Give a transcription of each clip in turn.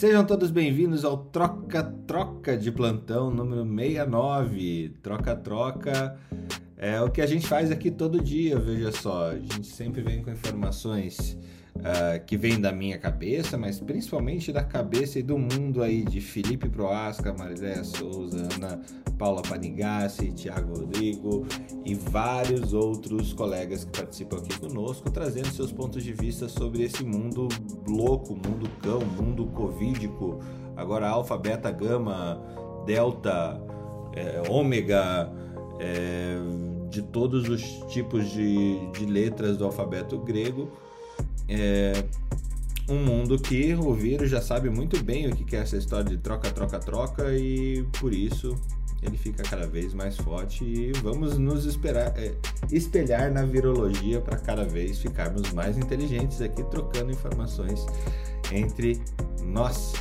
Sejam todos bem-vindos ao Troca Troca de Plantão número 69. Troca Troca é o que a gente faz aqui todo dia, veja só. A gente sempre vem com informações uh, que vêm da minha cabeça, mas principalmente da cabeça e do mundo aí de Felipe Proasca, Mariléia Souza, Ana Paula Panigassi, Thiago Rodrigo e vários outros colegas que participam aqui conosco, trazendo seus pontos de vista sobre esse mundo louco, mundo cão, mundo covídico, agora alfa, beta, gama, delta, é, ômega, é, de todos os tipos de, de letras do alfabeto grego é um mundo que o vírus já sabe muito bem o que é essa história de troca, troca, troca e por isso ele fica cada vez mais forte e vamos nos esperar, é, espelhar na virologia para cada vez ficarmos mais inteligentes aqui trocando informações entre nós.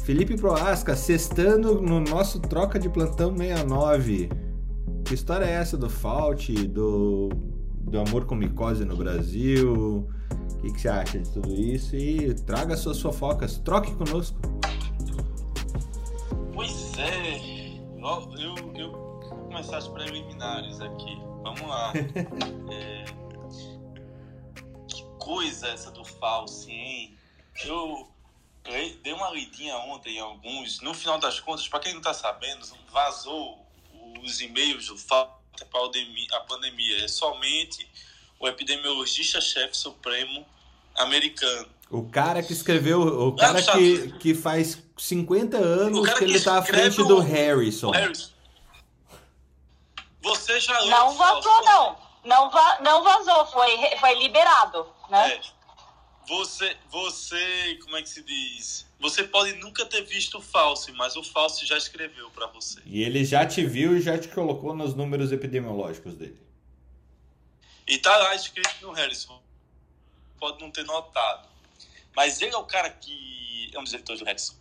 Felipe Proasca, sextando no nosso troca de plantão 69. Que história é essa do Fault, do, do amor com micose no Brasil? O que, que, você acha de tudo isso? E traga suas fofocas, troque conosco. Pois é, eu, eu vou começar as preliminares aqui. Vamos lá. é... Que coisa essa do falso, hein? Eu dei uma lidinha ontem em alguns. No final das contas, para quem não tá sabendo, vazou os e-mails do falso a pandemia. É somente o epidemiologista-chefe supremo americano. O cara que escreveu, o cara que, que faz 50 anos que, que, ele está à frente do Harrison. Harrison. Você já leu Não vazou, não. Não, va não vazou, foi, foi liberado, né? É. Você, você, como é que se diz? Você pode nunca ter visto o Falso, mas o Falso já escreveu para você. E ele já te viu e já te colocou nos números epidemiológicos dele. E tá lá escrito no Harrison. Pode não ter notado. Mas ele é o cara que é um dos diretores do Harrison.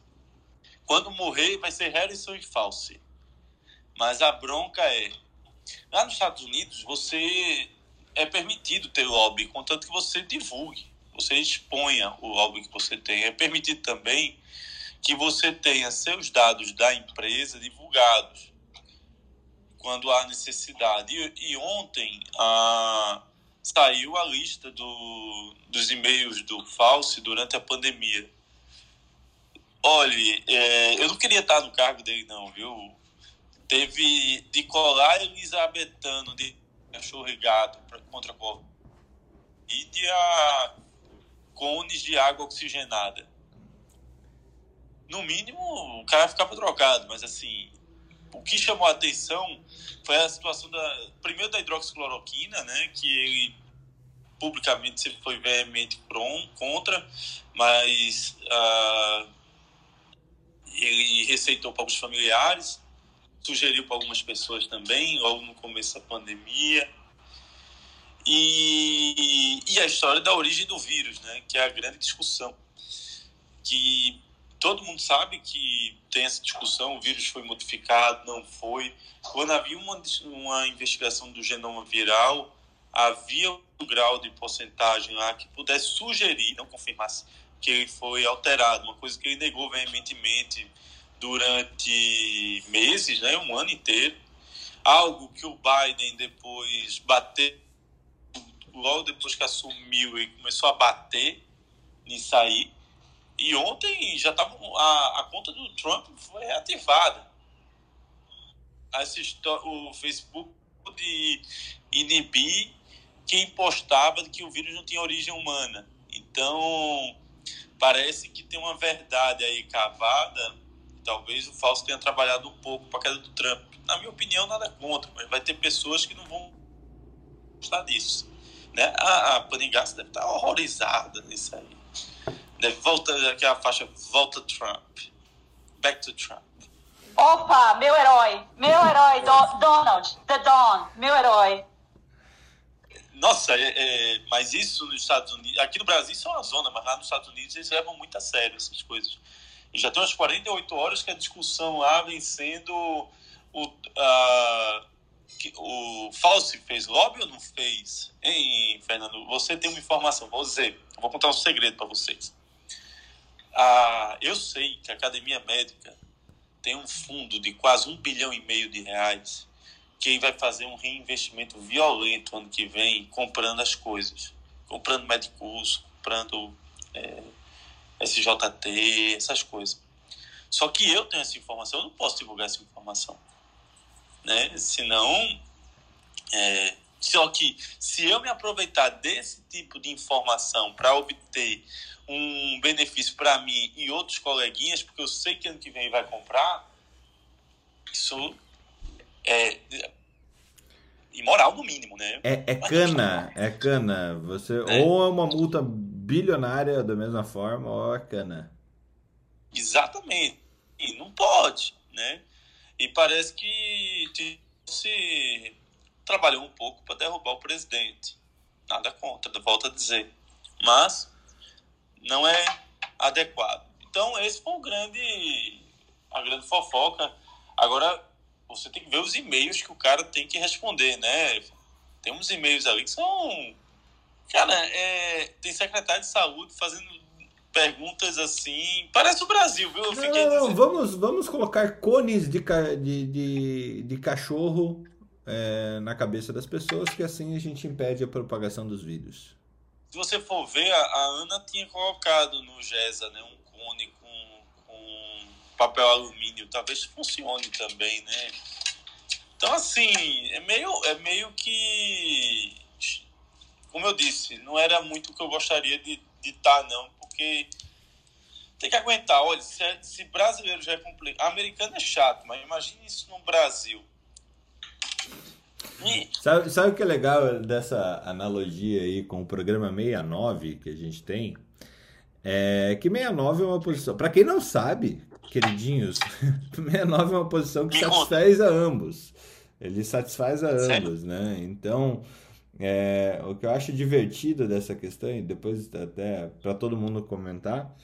Quando morrer, vai ser Harrison e False. Mas a bronca é. Lá nos Estados Unidos, você é permitido ter lobby, contanto que você divulgue, você exponha o lobby que você tem. É permitido também que você tenha seus dados da empresa divulgados quando há necessidade. E, e ontem saiu a lista do, dos e-mails do False durante a pandemia. Olhe, é, eu não queria estar no cargo dele, não, viu? Teve de colar Elisabetano de cachorro e gato contra a e a cones de água oxigenada. No mínimo, o cara ficava trocado, mas assim, o que chamou a atenção foi a situação da primeiro da hidroxicloroquina, né, que ele publicamente sempre foi veemente prom, contra, mas uh, ele receitou para os familiares, sugeriu para algumas pessoas também, logo no começo da pandemia. E, e a história da origem do vírus, né, que é a grande discussão. Que todo mundo sabe que tem essa discussão, o vírus foi modificado, não foi. Quando havia uma, uma investigação do genoma viral, havia um grau de porcentagem lá que pudesse sugerir, não confirmasse, que ele foi alterado, uma coisa que ele negou veementemente durante meses, né, um ano inteiro. Algo que o Biden depois bateu, logo depois que assumiu, ele começou a bater nisso aí e ontem já tava a, a conta do Trump foi reativada. o Facebook de inibir quem postava que o vírus não tinha origem humana. Então, parece que tem uma verdade aí cavada. Talvez o falso tenha trabalhado um pouco para a queda do Trump. Na minha opinião, nada contra, mas vai ter pessoas que não vão gostar disso. Né? A, a deve estar horrorizada nisso aí. Volta, aqui é a faixa Volta Trump. Back to Trump. Opa, meu herói. Meu herói, Do Donald. The Don. Meu herói. Nossa, é, é, mas isso nos Estados Unidos. Aqui no Brasil isso é uma zona, mas lá nos Estados Unidos eles levam muito a sério essas coisas. E já tem umas 48 horas que a discussão lá vem sendo o. Uh, o Fauci fez lobby ou não fez? Hein, Fernando? Você tem uma informação, vou dizer, vou contar um segredo para vocês a, eu sei que a Academia Médica tem um fundo de quase um bilhão e meio de reais que vai fazer um reinvestimento violento ano que vem comprando as coisas. Comprando Medicus, comprando é, SJT, essas coisas. Só que eu tenho essa informação, eu não posso divulgar essa informação. Né? Senão, é, só que se eu me aproveitar desse tipo de informação para obter um benefício para mim e outros coleguinhas, porque eu sei que ano que vem vai comprar, isso é imoral no mínimo, né? É, é cana, é cana. Você é. ou é uma multa bilionária da mesma forma, ou é cana. Exatamente. E não pode, né? E parece que se trabalhou um pouco para derrubar o presidente. Nada contra, volto a dizer. Mas não é adequado. Então, esse foi um grande, a grande fofoca. Agora, você tem que ver os e-mails que o cara tem que responder, né? Tem uns e-mails ali que são. Cara, é... tem secretário de saúde fazendo perguntas assim. Parece o Brasil, viu? Eu não, não, não. Vamos, vamos colocar cones de, de, de, de cachorro é, na cabeça das pessoas, que assim a gente impede a propagação dos vídeos. Se você for ver, a, a Ana tinha colocado no GESA né, um cone com, com papel alumínio. Talvez funcione também, né? Então, assim, é meio, é meio que. Como eu disse, não era muito o que eu gostaria de estar, tá, não, porque tem que aguentar. Olha, se, é, se brasileiro já é complicado. Americano é chato, mas imagine isso no Brasil. Sabe, sabe o que é legal dessa analogia aí com o programa 69 que a gente tem? É que 69 é uma posição. Para quem não sabe, queridinhos, 69 é uma posição que satisfaz a ambos. Ele satisfaz a ambos, né? Então, é, o que eu acho divertido dessa questão, e depois até para todo mundo comentar,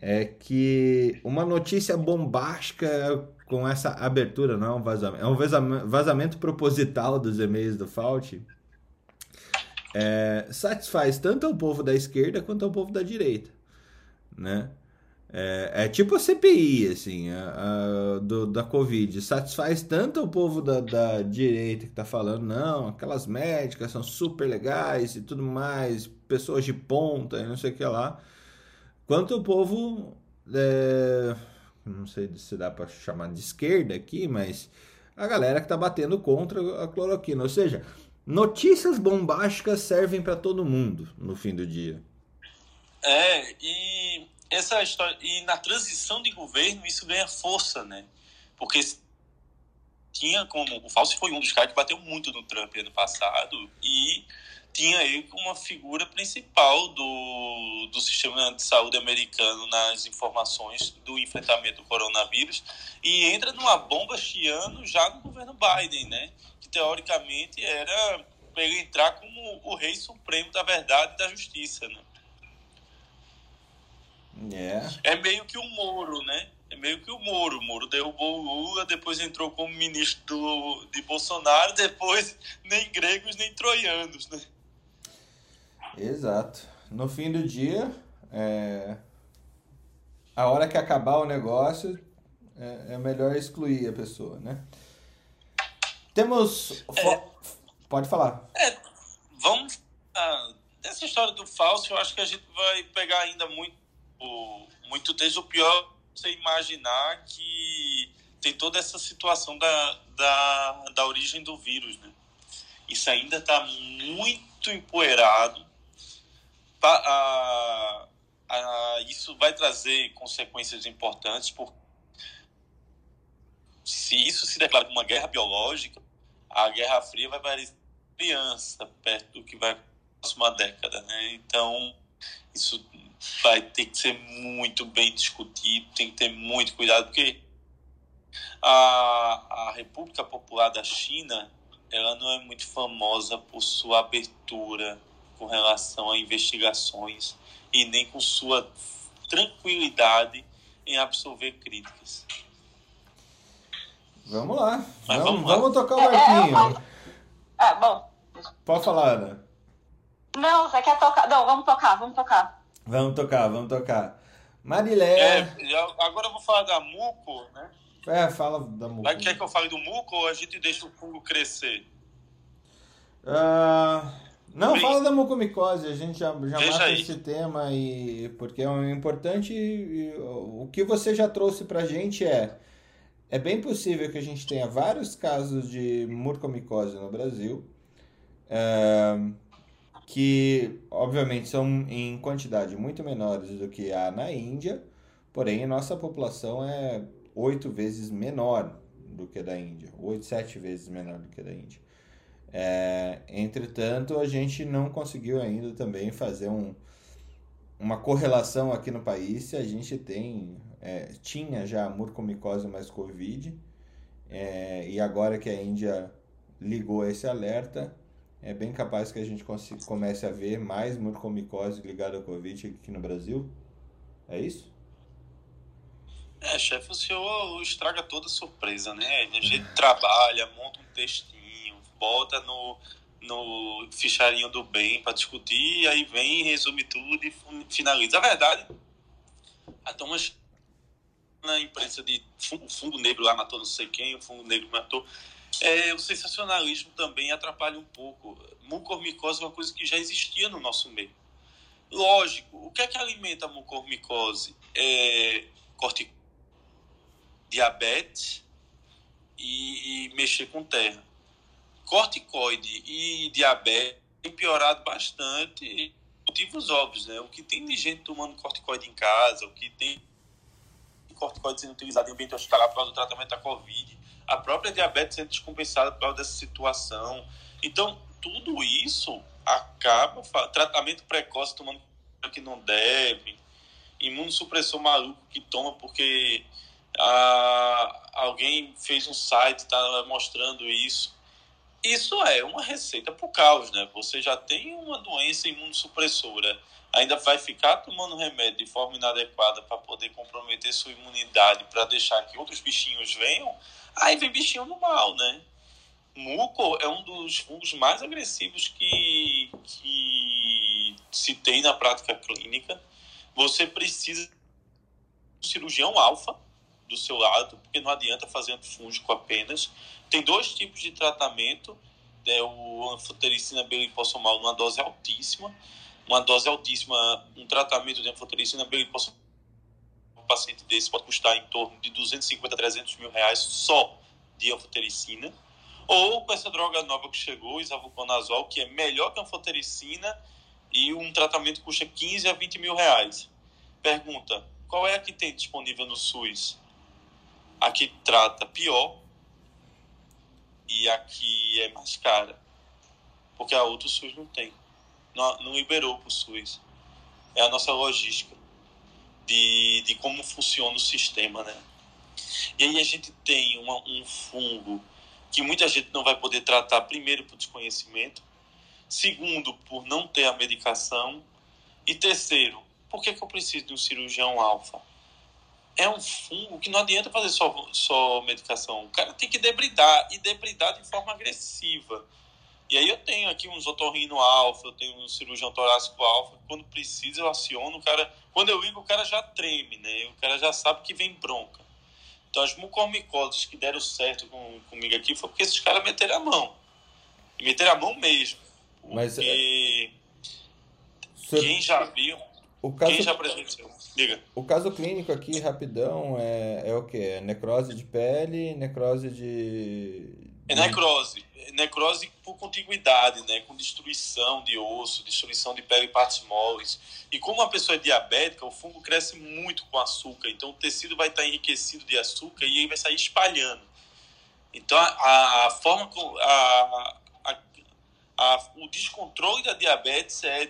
é que uma notícia bombástica com essa abertura, não é um vazamento, é um vazamento proposital dos e-mails do Fault, é, satisfaz tanto o povo da esquerda quanto o povo da direita, né? É, é tipo a CPI, assim, a, a, do, da Covid. Satisfaz tanto o povo da, da direita que tá falando, não, aquelas médicas são super legais e tudo mais, pessoas de ponta e não sei o que lá, quanto o povo é, não sei se dá para chamar de esquerda aqui, mas a galera que está batendo contra a cloroquina. Ou seja, notícias bombásticas servem para todo mundo no fim do dia. É, e essa história e na transição de governo isso ganha força, né? Porque tinha como o Fauci foi um dos caras que bateu muito no Trump ano passado e tinha ele como uma figura principal do, do sistema de saúde americano nas informações do enfrentamento do coronavírus e entra numa bomba chiando já no governo Biden, né? Que teoricamente era para ele entrar como o rei supremo da verdade e da justiça, né? Yeah. É meio que o Moro, né? É meio que o Moro. O Moro derrubou o Lula, depois entrou como ministro do, de Bolsonaro, depois nem gregos nem troianos, né? Exato. No fim do dia, é... a hora que acabar o negócio, é, é melhor excluir a pessoa, né? Temos. É, Pode falar. É, vamos. Ah, essa história do falso, eu acho que a gente vai pegar ainda muito, muito desde o pior você imaginar que tem toda essa situação da, da, da origem do vírus, né? Isso ainda está muito empoeirado a, a, isso vai trazer consequências importantes, porque se isso se declara uma guerra biológica, a Guerra Fria vai parecer criança perto do que vai na próxima década, né? Então, isso vai ter que ser muito bem discutido, tem que ter muito cuidado, porque a, a República Popular da China, ela não é muito famosa por sua abertura com relação a investigações e nem com sua tranquilidade em absorver críticas. Vamos lá. Vamos, vamos, lá. vamos, tocar o barquinho. É, é, é, bom. Pode falar, Ana. Não, você quer tocar? Não, vamos tocar, vamos tocar. Vamos tocar, vamos tocar. Marilé. É, agora eu vou falar da muco, né? É, fala da muco. Mas quer que eu fale do muco ou a gente deixa o fungo crescer? Uh, não, Bem, fala da mucomicose, a gente já, já mata aí. esse tema e porque é um importante. O que você já trouxe pra gente é é bem possível que a gente tenha vários casos de mucormicose no Brasil, é, que obviamente são em quantidade muito menores do que há na Índia, porém a nossa população é oito vezes menor do que a da Índia, oito, sete vezes menor do que a da Índia. É, entretanto, a gente não conseguiu ainda também fazer um, uma correlação aqui no país se a gente tem é, tinha já mucormicose mais Covid, é, e agora que a Índia ligou esse alerta, é bem capaz que a gente comece a ver mais mucormicose ligada ao Covid aqui no Brasil. É isso? É, chefe, o senhor estraga toda surpresa, né? A gente trabalha, monta um textinho, bota no, no ficharinho do bem para discutir, aí vem, resume tudo e finaliza. A verdade, até umas na imprensa de o fungo negro lá matou não sei quem, o fungo negro matou. É, o sensacionalismo também atrapalha um pouco. Mucormicose é uma coisa que já existia no nosso meio. Lógico, o que é que alimenta a mucormicose? É corticoide, diabetes e, e mexer com terra. Corticoide e diabetes têm piorado bastante motivos óbvios, né? O que tem de gente tomando corticoide em casa, o que tem corticoide sendo utilizado em ambiente hospitalar para o tratamento da Covid, a própria diabetes sendo descompensada por causa dessa situação. Então, tudo isso acaba, tratamento precoce tomando que não deve, imunossupressor maluco que toma porque ah, alguém fez um site está mostrando isso. Isso é uma receita para o caos, né? Você já tem uma doença imunossupressora ainda vai ficar tomando remédio de forma inadequada para poder comprometer sua imunidade, para deixar que outros bichinhos venham, aí vem bichinho no mal, né? Muco é um dos fungos mais agressivos que, que se tem na prática clínica. Você precisa de um cirurgião alfa do seu lado, porque não adianta fazer antifúngico apenas. Tem dois tipos de tratamento, é o anfotericina belipossomal numa dose altíssima uma dose altíssima, um tratamento de anfotericina bem um paciente desse pode custar em torno de 250 a 300 mil reais só de anfotericina, ou com essa droga nova que chegou, isavuconazol, que é melhor que a anfotericina e um tratamento custa 15 a 20 mil reais. Pergunta, qual é a que tem disponível no SUS? A que trata pior e a que é mais cara, porque a outra o SUS não tem não, não liberou para o SUS. É a nossa logística de, de como funciona o sistema, né? E aí a gente tem uma, um fungo que muita gente não vai poder tratar, primeiro, por desconhecimento, segundo, por não ter a medicação, e terceiro, por que, que eu preciso de um cirurgião alfa? É um fungo que não adianta fazer só, só medicação. O cara tem que debridar, e debridar de forma agressiva. E aí eu tenho aqui uns otorrino alfa, eu tenho um cirurgião torácico alfa, quando precisa eu aciono, o cara, quando eu ligo o cara já treme, né? O cara já sabe que vem bronca. Então as mucormicoses que deram certo com, comigo aqui foi porque esses caras meteram a mão. E meteram a mão mesmo. Mas é... quem já viu, o caso... quem já presenciou, diga. O caso clínico aqui, rapidão, é, é o que? É necrose de pele, necrose de... É necrose necrose por contiguidade, né, com destruição de osso, destruição de pele e partes moles. E como a pessoa é diabética, o fungo cresce muito com açúcar, então o tecido vai estar enriquecido de açúcar e aí vai sair espalhando. Então a, a forma a, a, a, o descontrole da diabetes é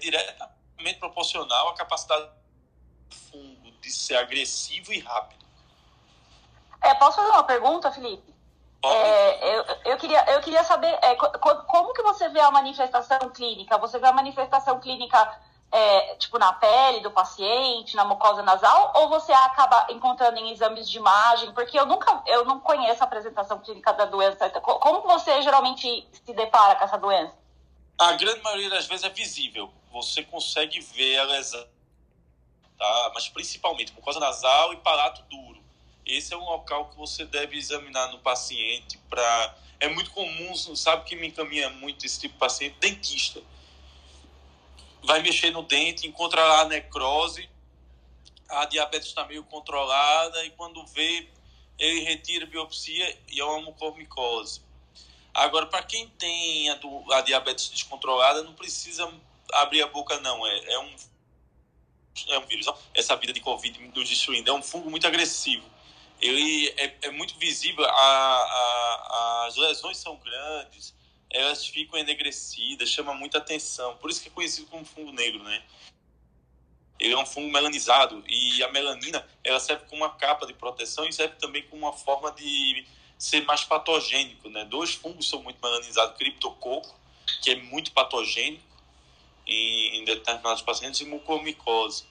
diretamente proporcional à capacidade do fungo de ser agressivo e rápido. É, posso fazer uma pergunta, Felipe? É, eu, eu, queria, eu queria saber é, como que você vê a manifestação clínica? Você vê a manifestação clínica é, tipo na pele do paciente, na mucosa nasal, ou você acaba encontrando em exames de imagem? Porque eu nunca, eu não conheço a apresentação clínica da doença. Como você geralmente se depara com essa doença? A grande maioria das vezes é visível. Você consegue ver a lesão tá? Mas principalmente mucosa nasal e palato duro. Esse é um local que você deve examinar no paciente para é muito comum, sabe que me encaminha muito esse tipo de paciente, dentista. Vai mexer no dente, encontra lá a necrose, a diabetes está meio controlada e quando vê, ele retira a biopsia e é uma mucormicose. Agora, para quem tem a, do, a, diabetes descontrolada, não precisa abrir a boca, não. É, é, um, é um vírus. Essa vida de Covid nos destruindo. É um fungo muito agressivo. Ele é, é muito visível. A, a, as lesões são grandes, elas ficam enegrecidas, chama muita atenção. Por isso que é conhecido como fungo negro, né? Ele é um fungo melanizado e a melanina ela serve como uma capa de proteção e serve também como uma forma de ser mais patogênico, né? Dois fungos são muito melanizados, criptococo, que é muito patogênico em, em determinados pacientes, e mucormicose.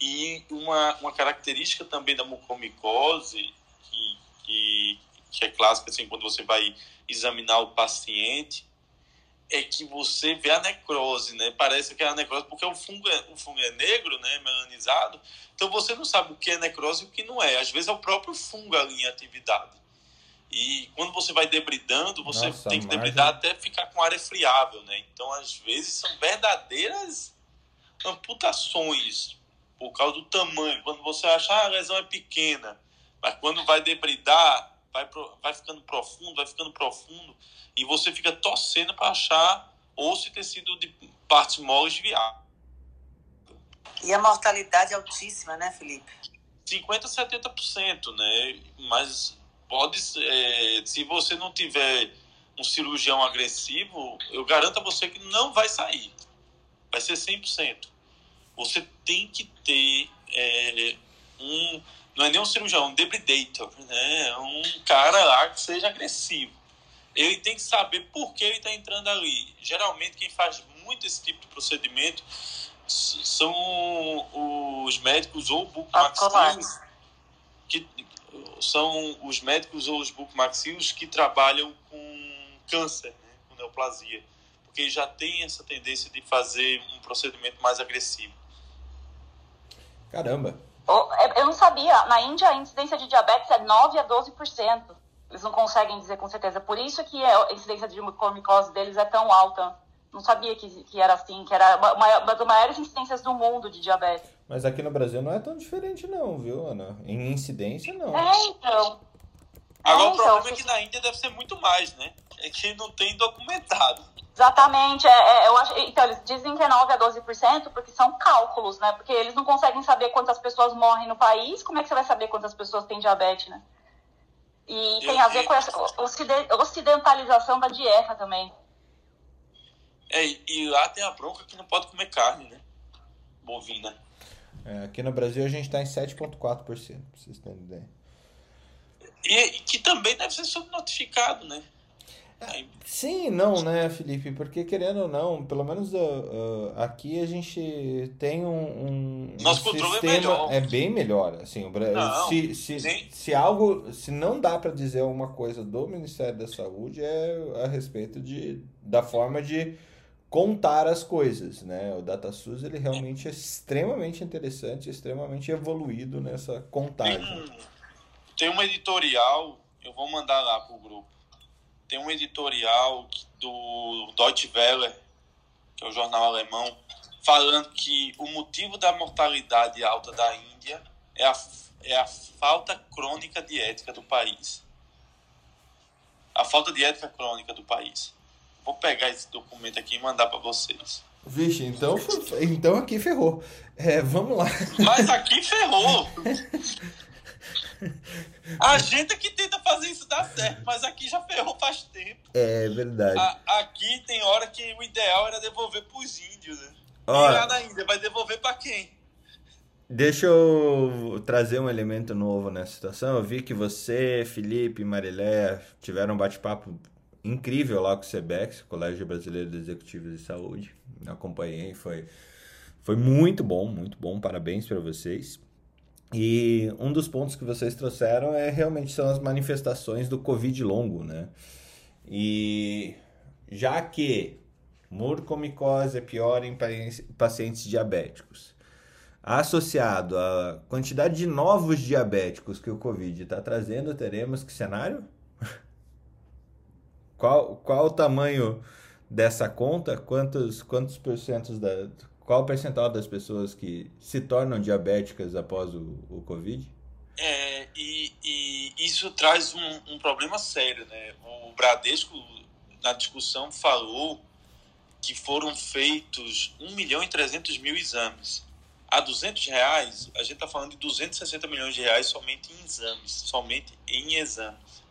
E uma, uma característica também da mucormicose, que, que, que é clássica, assim, quando você vai examinar o paciente, é que você vê a necrose, né? Parece que é a necrose, porque o fungo é, o fungo é negro, né? Melanizado. Então você não sabe o que é necrose e o que não é. Às vezes é o próprio fungo ali em atividade. E quando você vai debridando, você Nossa, tem que debridar até ficar com área friável, né? Então, às vezes, são verdadeiras amputações por causa do tamanho. Quando você acha ah, a lesão é pequena, mas quando vai debridar, vai, pro, vai ficando profundo, vai ficando profundo, e você fica torcendo para achar osso e tecido de partes moles viáveis. E a mortalidade é altíssima, né, Felipe? 50% a 70%, né? Mas pode é, se você não tiver um cirurgião agressivo, eu garanto a você que não vai sair. Vai ser 100%. Você tem que ter é, um. Não é nem um cirurgião, um debridator, né? Um cara lá que seja agressivo. Ele tem que saber por que ele está entrando ali. Geralmente, quem faz muito esse tipo de procedimento são os médicos ou bucomaxilos que são os médicos ou os bucomaxilos que trabalham com câncer, né, com neoplasia, porque já tem essa tendência de fazer um procedimento mais agressivo. Caramba! É, eu não sabia. Na Índia, a incidência de diabetes é 9 a 12%. Eles não conseguem dizer com certeza. Por isso que a incidência de mucormicose deles é tão alta. Não sabia que, que era assim, que era uma, uma das maiores incidências do mundo de diabetes. Mas aqui no Brasil não é tão diferente não, viu, Ana? Em incidência, não. É, então. Agora é, o problema então, é que na Índia deve ser muito mais, né? É que não tem documentado. Exatamente. É, é, eu acho, então, eles dizem que é 9 a 12%, porque são cálculos, né? Porque eles não conseguem saber quantas pessoas morrem no país, como é que você vai saber quantas pessoas têm diabetes, né? E tem a ver com essa ocidentalização da dieta também. É, e lá tem a bronca que não pode comer carne, né? Bovina. É, aqui no Brasil a gente está em 7,4%, para vocês terem ideia. E, que também deve ser subnotificado, né? Sim, não, né, Felipe? Porque querendo ou não, pelo menos uh, uh, aqui a gente tem um, um, Nosso um é sistema é, melhor. é bem melhor. Assim, o não, se, se, se algo, se não dá para dizer uma coisa do Ministério da Saúde é a respeito de, da forma de contar as coisas, né? O DataSUS ele realmente é extremamente interessante, extremamente evoluído nessa contagem. Tem, um, tem uma editorial, eu vou mandar lá pro grupo tem um editorial do Deutsche Welle, que é o jornal alemão, falando que o motivo da mortalidade alta da Índia é a, é a falta crônica de ética do país. A falta de ética crônica do país. Vou pegar esse documento aqui e mandar para vocês. Vixe, então, então aqui ferrou. É, vamos lá. Mas aqui ferrou. A gente que tenta fazer isso dar certo, mas aqui já ferrou faz tempo. É verdade. A, aqui tem hora que o ideal era devolver pros índios, né? Olha, Índia, vai devolver para quem? Deixa eu trazer um elemento novo nessa situação. Eu vi que você, Felipe e Marilé tiveram um bate-papo incrível lá com o SEBEX, Colégio Brasileiro de Executivos de Saúde. Acompanhei, foi, foi muito bom, muito bom. Parabéns para vocês. E um dos pontos que vocês trouxeram é realmente são as manifestações do Covid longo, né? E já que mucormicose é pior em pacientes diabéticos, associado à quantidade de novos diabéticos que o Covid está trazendo, teremos que cenário? Qual, qual o tamanho dessa conta? Quantos, quantos porcentos da. Qual o percentual das pessoas que se tornam diabéticas após o, o Covid? É, e, e isso traz um, um problema sério, né? O Bradesco, na discussão, falou que foram feitos 1 milhão e 300 mil exames. A 200 reais, a gente está falando de 260 milhões de reais somente em exames, somente em exames.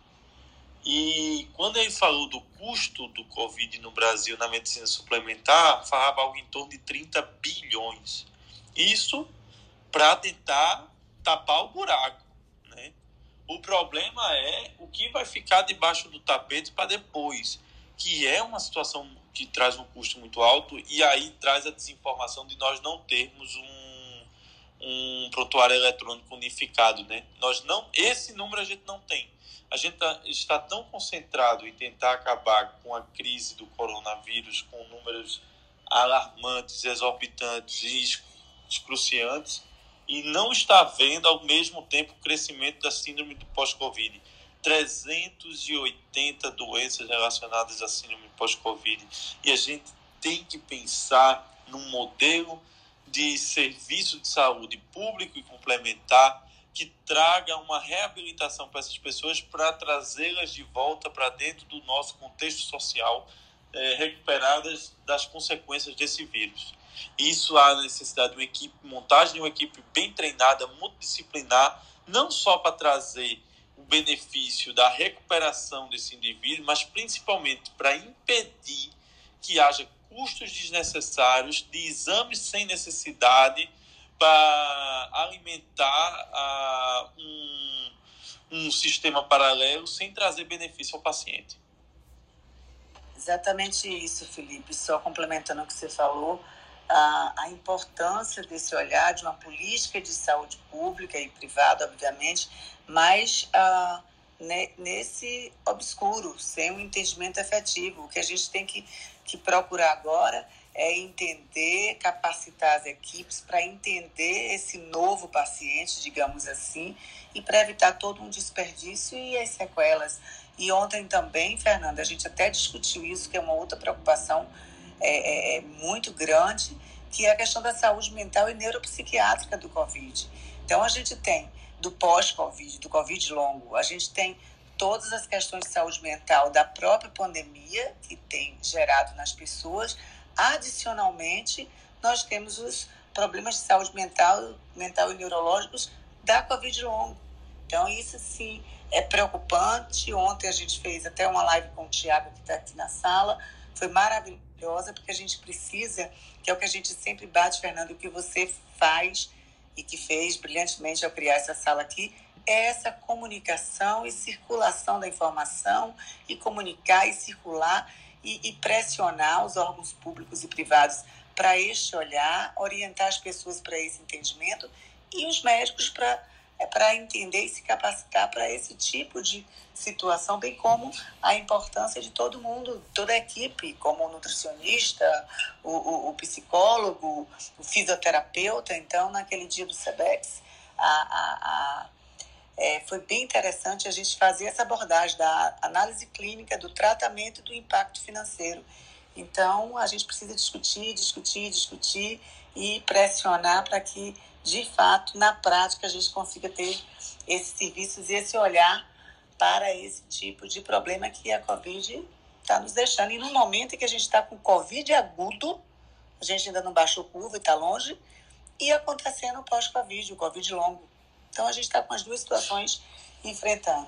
E quando ele falou do custo do Covid no Brasil na medicina suplementar, falava algo em torno de 30 bilhões. Isso para tentar tapar o buraco. Né? O problema é o que vai ficar debaixo do tapete para depois, que é uma situação que traz um custo muito alto e aí traz a desinformação de nós não termos um, um prontuário eletrônico unificado, né? Nós não, esse número a gente não tem. A gente tá, está tão concentrado em tentar acabar com a crise do coronavírus com números alarmantes, exorbitantes e excruciantes e não está vendo ao mesmo tempo o crescimento da síndrome do pós-Covid. 380 doenças relacionadas à síndrome pós-Covid. E a gente tem que pensar num modelo de serviço de saúde público e complementar que traga uma reabilitação para essas pessoas para trazê-las de volta para dentro do nosso contexto social, é, recuperadas das consequências desse vírus. Isso há necessidade de uma equipe, montagem de uma equipe bem treinada, multidisciplinar, não só para trazer o benefício da recuperação desse indivíduo, mas principalmente para impedir que haja custos desnecessários de exames sem necessidade para alimentar uh, um, um sistema paralelo sem trazer benefício ao paciente. Exatamente isso, Felipe. Só complementando o que você falou, a, a importância desse olhar de uma política de saúde pública e privada, obviamente, mas uh, ne, nesse obscuro, sem um entendimento efetivo. O que a gente tem que, que procurar agora é entender, capacitar as equipes para entender esse novo paciente, digamos assim, e para evitar todo um desperdício e as sequelas. E ontem também, Fernanda, a gente até discutiu isso, que é uma outra preocupação é, é, é muito grande, que é a questão da saúde mental e neuropsiquiátrica do Covid. Então, a gente tem do pós-Covid, do Covid longo, a gente tem todas as questões de saúde mental da própria pandemia que tem gerado nas pessoas. Adicionalmente, nós temos os problemas de saúde mental, mental e neurológicos da Covid longo. Então, isso sim é preocupante. Ontem a gente fez até uma live com o Tiago, que está aqui na sala. Foi maravilhosa, porque a gente precisa, que é o que a gente sempre bate, Fernando, o que você faz e que fez brilhantemente ao criar essa sala aqui, é essa comunicação e circulação da informação e comunicar e circular e, e pressionar os órgãos públicos e privados para este olhar, orientar as pessoas para esse entendimento e os médicos para é para entender e se capacitar para esse tipo de situação, bem como a importância de todo mundo, toda a equipe, como o nutricionista, o, o, o psicólogo, o fisioterapeuta. Então, naquele dia do SEBEX, a, a, a, é, foi bem interessante a gente fazer essa abordagem da análise clínica, do tratamento do impacto financeiro. Então, a gente precisa discutir, discutir, discutir e pressionar para que de fato, na prática, a gente consiga ter esses serviços e esse olhar para esse tipo de problema que a Covid está nos deixando. E no momento em que a gente está com Covid agudo, a gente ainda não baixou curva e está longe, e acontecendo pós-Covid, o Covid longo. Então a gente está com as duas situações enfrentando.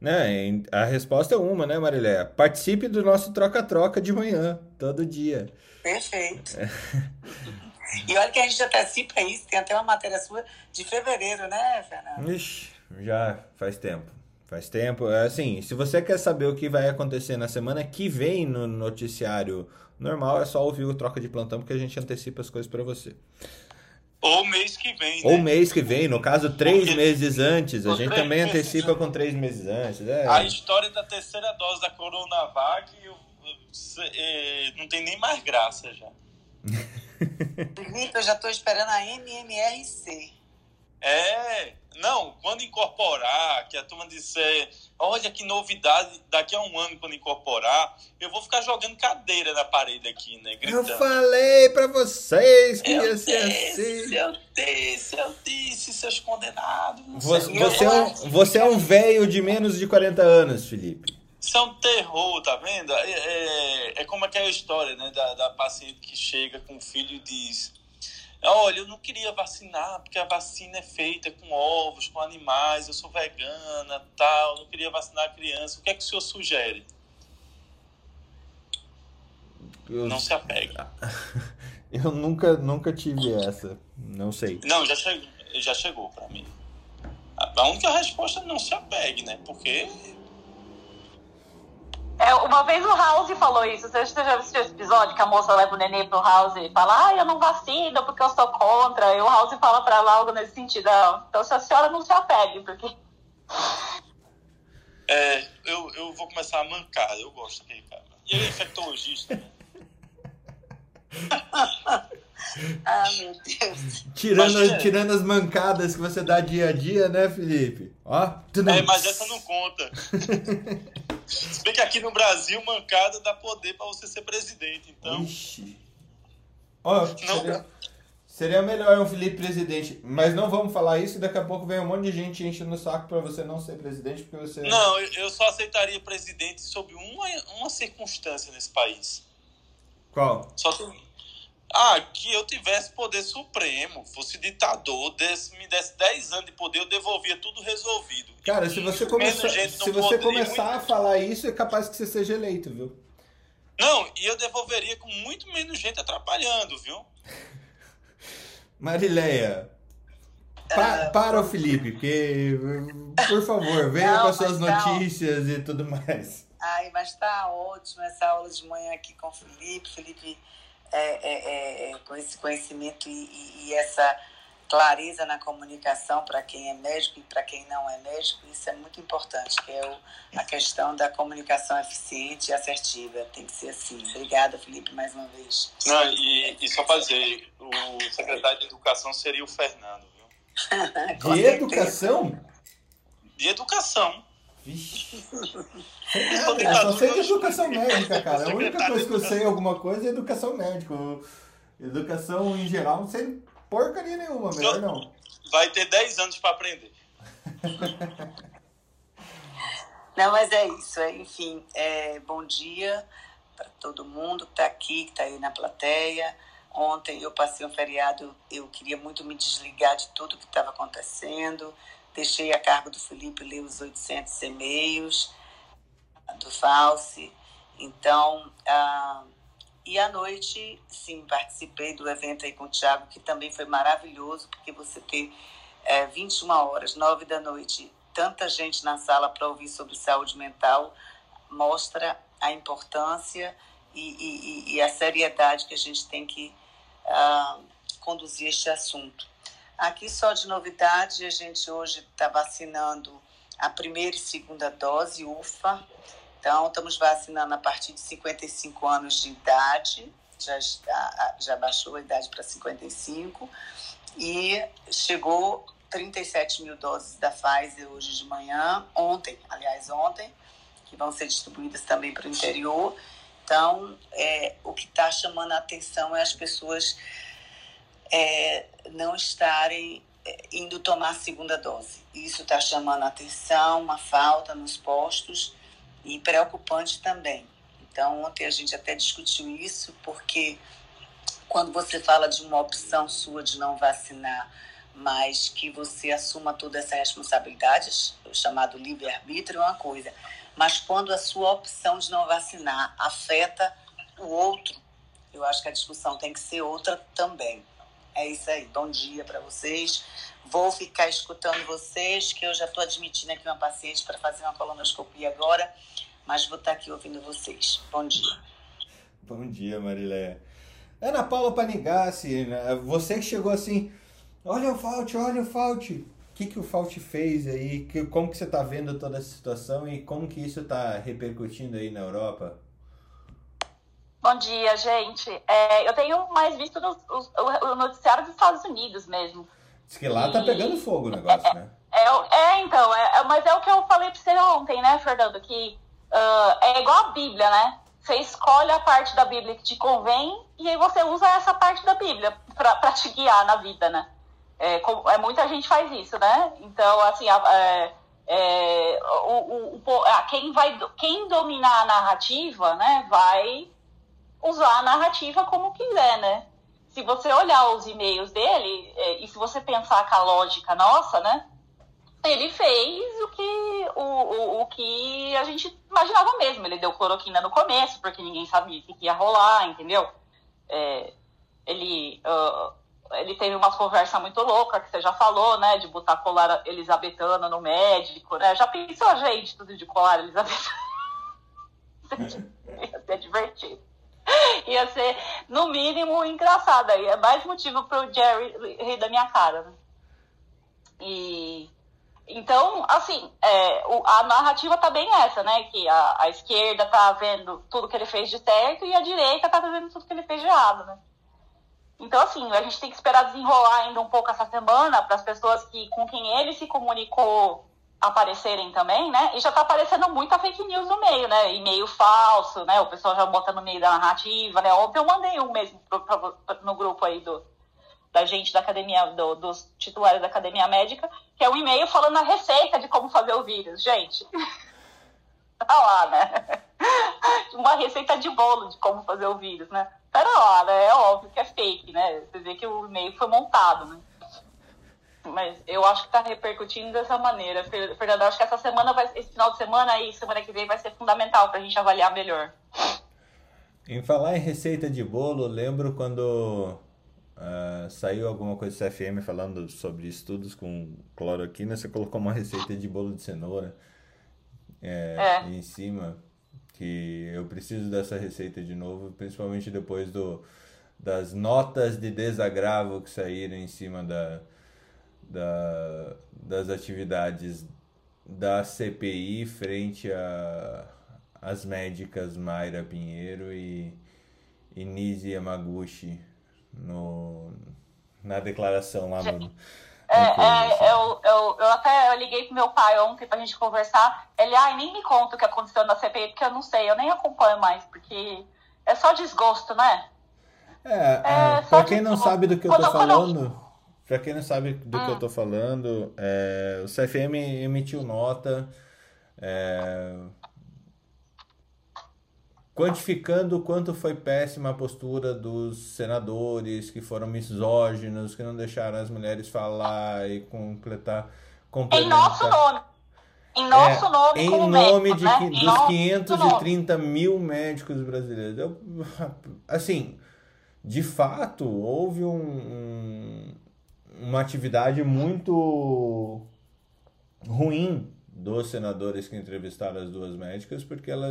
Né, a resposta é uma, né, Marilé? Participe do nosso troca-troca de manhã, todo dia. Perfeito. É. E olha que a gente antecipa isso, tem até uma matéria sua de fevereiro, né, Fernando? Ixi, já faz tempo. Faz tempo. É assim, se você quer saber o que vai acontecer na semana que vem no noticiário normal, é só ouvir o Troca de Plantão, porque a gente antecipa as coisas para você. Ou mês que vem, né? Ou mês que vem, no caso, três porque... meses antes. A gente também antecipa com três meses antes. É. A história da terceira dose da Coronavac eu, eu, eu, é, não tem nem mais graça já. Felipe, eu já estou esperando a MMRC. É, não, quando incorporar, que a turma disser, olha que novidade, daqui a um ano, quando incorporar, eu vou ficar jogando cadeira na parede aqui, né? Gritando. Eu falei pra vocês que eu ia ser disse, assim. Eu disse, eu disse, seus condenados. não sei Você, o que. você é um, você é um velho de menos de 40 anos, Felipe. Isso é um terror, tá vendo? É, é, é como aquela história, né, da, da paciente que chega com o filho e diz: Olha, eu não queria vacinar, porque a vacina é feita com ovos, com animais, eu sou vegana, tal, não queria vacinar a criança. O que é que o senhor sugere? Eu, Não se apegue. eu nunca, nunca tive essa. Não sei. Não, já chegou, já chegou pra mim. A única resposta é não se apegue, né? Porque É, uma vez o House falou isso. Você já assistiu esse episódio que a moça leva o neném pro House e fala, ah, eu não vacino porque eu sou contra. E o House fala pra ela algo nesse sentido. "Ah, Então se a senhora não se apegue, porque. é, eu, eu vou começar a mancar, eu gosto daquele cara. E ele é infectologista, né? Ah, meu Deus. Tirando, Mas, é. tirando as mancadas que você dá dia a dia, né, Felipe? Ó. É, mas essa não conta. Se bem que aqui no Brasil, mancada dá poder pra você ser presidente. Então, Ixi. Ó, seria, seria melhor um Felipe presidente. Mas não vamos falar isso e daqui a pouco vem um monte de gente enchendo o saco pra você não ser presidente, porque você. não, eu- eu só aceitaria presidente sob uma, uma circunstância nesse país. Qual? Só tem. Ah, que eu tivesse poder supremo, fosse ditador, desse, me desse 10 anos de poder, eu devolvia tudo resolvido. Cara, se você não se você começar muito- a falar isso, é capaz que você seja eleito, viu? Não, e eu devolveria com muito menos gente atrapalhando, viu? Marileia, pa- para o Felipe, porque, por favor, venha Não, com as suas não. notícias e tudo mais. Ai, mas tá ótimo essa aula de manhã aqui com o Felipe. Felipe, é, é, é, é, com esse conhecimento e, e- e essa clareza na comunicação para quem é médico e para quem não é médico, isso é muito importante, que é o, a questão da comunicação eficiente e assertiva. Tem que ser assim. Obrigada, Felipe, mais uma vez. Não, e, e só pra dizer, o secretário de Educação seria o Fernando, viu? De certeza. educação? De Educação. Vixe. Eu só sei de educação médica, cara. A única coisa que eu sei alguma coisa é educação médica. Educação em geral, não sei porcaria nenhuma, melhor não. Vai ter 10 anos pra aprender. Não, mas é isso. é, enfim, é, bom dia para todo mundo que está aqui, que está aí na plateia. Ontem eu passei um feriado, eu queria muito me desligar de tudo que estava acontecendo. Deixei a cargo do Felipe ler os 800 e-mails do False. Então, ah, e à noite, sim, participei do evento aí com o Thiago, que também foi maravilhoso, porque você ter é, 21 horas, 9 da noite, tanta gente na sala para ouvir sobre saúde mental, mostra a importância e, e- e- e a seriedade que a gente tem que ah, conduzir este assunto. Aqui só de novidade, a gente hoje está vacinando a primeira e segunda dose, UFA. Então, estamos vacinando a partir de 55 anos de idade, já, já baixou a idade para 55, e chegou 37 mil doses da Pfizer hoje de manhã, ontem, aliás, ontem, que vão ser distribuídas também para o interior. Então, é, o que está chamando a atenção é as pessoas é, não estarem é, indo tomar a segunda dose. Isso está chamando a atenção, uma falta nos postos e preocupante também. Então, ontem a gente até discutiu isso, porque quando você fala de uma opção sua de não vacinar, mas que você assuma toda essa responsabilidade, o chamado livre-arbítrio, é uma coisa. Mas quando a sua opção de não vacinar afeta o outro, eu acho que a discussão tem que ser outra também. É isso aí. Bom dia para vocês. Vou ficar escutando vocês, que eu já estou admitindo aqui uma paciente para fazer uma colonoscopia agora, mas vou estar aqui ouvindo vocês. Bom dia. Bom dia, Marileia. Ana Paula Panigassi, você que chegou assim, olha o Fault, olha o Fault. O que, que o Fault fez aí? Como que você está vendo toda essa situação e como que isso está repercutindo aí na Europa? Bom dia, gente. É, eu tenho mais visto no, o, o, noticiário dos Estados Unidos mesmo. Diz que lá tá e... tá pegando fogo o negócio, é, né? É, é então, é, é, mas é o que eu falei pra você ontem, né, Fernando? Que uh, é igual a Bíblia, né? Você escolhe a parte da Bíblia que te convém e aí você usa essa parte da Bíblia para te guiar na vida, né? É, é, muita gente faz isso, né? Então, assim, é, é, o, o, o, quem, vai, quem dominar a narrativa, né, vai usar a narrativa como quiser, né? Se você olhar os e-mails dele, é, e se você pensar com a lógica nossa, né? Ele fez o que, o, o, o que a gente imaginava mesmo. Ele deu cloroquina no começo, porque ninguém sabia o que ia rolar, entendeu? É, ele, uh, ele teve umas conversas muito loucas, que você já falou, né? De botar colar elisabetano no médico, né? Já pensou gente tudo de colar elisabetano? Ia ser divertido. Ia ser, no mínimo, engraçado. Aí é mais motivo pro Jerry rir da minha cara. Né? E então, assim, é, o, a narrativa tá bem essa, né? Que a, a, esquerda tá vendo tudo que ele fez de certo e a direita tá vendo tudo que ele fez de errado, né? Então, assim, a gente tem que esperar desenrolar ainda um pouco essa semana para as pessoas que com quem ele se comunicou aparecerem também, né? E já tá aparecendo muita fake news no meio, né? E-mail falso, né? O pessoal já bota no meio da narrativa, né? Ontem eu mandei um mesmo pro, no grupo aí do, da gente da academia, do, dos titulares da academia médica, que é um e-mail falando a receita de como fazer o vírus, gente. tá lá, né? Uma receita de bolo de como fazer o vírus, né? Pera lá, né? É óbvio que é fake, né? Você vê que o e-mail foi montado, né? Mas eu acho que está repercutindo dessa maneira. Fernando, acho que essa semana, vai, esse final de semana e semana que vem vai ser fundamental para a gente avaliar melhor. Em falar em receita de bolo, lembro quando Uh, saiu alguma coisa do CFM falando sobre estudos com cloroquina, você colocou uma receita de bolo de cenoura é, é. em cima, que eu preciso dessa receita de novo, principalmente depois do, das notas de desagravo que saíram em cima da, da, das atividades da CPI frente a as médicas Mayra Pinheiro e, e Nise Yamaguchi no, na declaração lá no. É, é, eu, eu, eu até eu liguei pro meu pai ontem pra gente conversar. Ele, ai, nem me conta o que aconteceu na CPI, porque eu não sei, eu nem acompanho mais, porque é só desgosto, né? É, é, é pra quem não sabe do que eu tô quando, falando, quando... pra quem não sabe do hum. que eu tô falando, é, o CFM emitiu nota. É, quantificando o quanto foi péssima a postura dos senadores que foram misóginos, que não deixaram as mulheres falar e completar. Em nosso nome. Em nosso é, nome, em nome de, né? dos 530 nome. mil médicos brasileiros. Eu, assim, de fato, houve um, um, uma atividade muito ruim dos senadores que entrevistaram as duas médicas, porque ela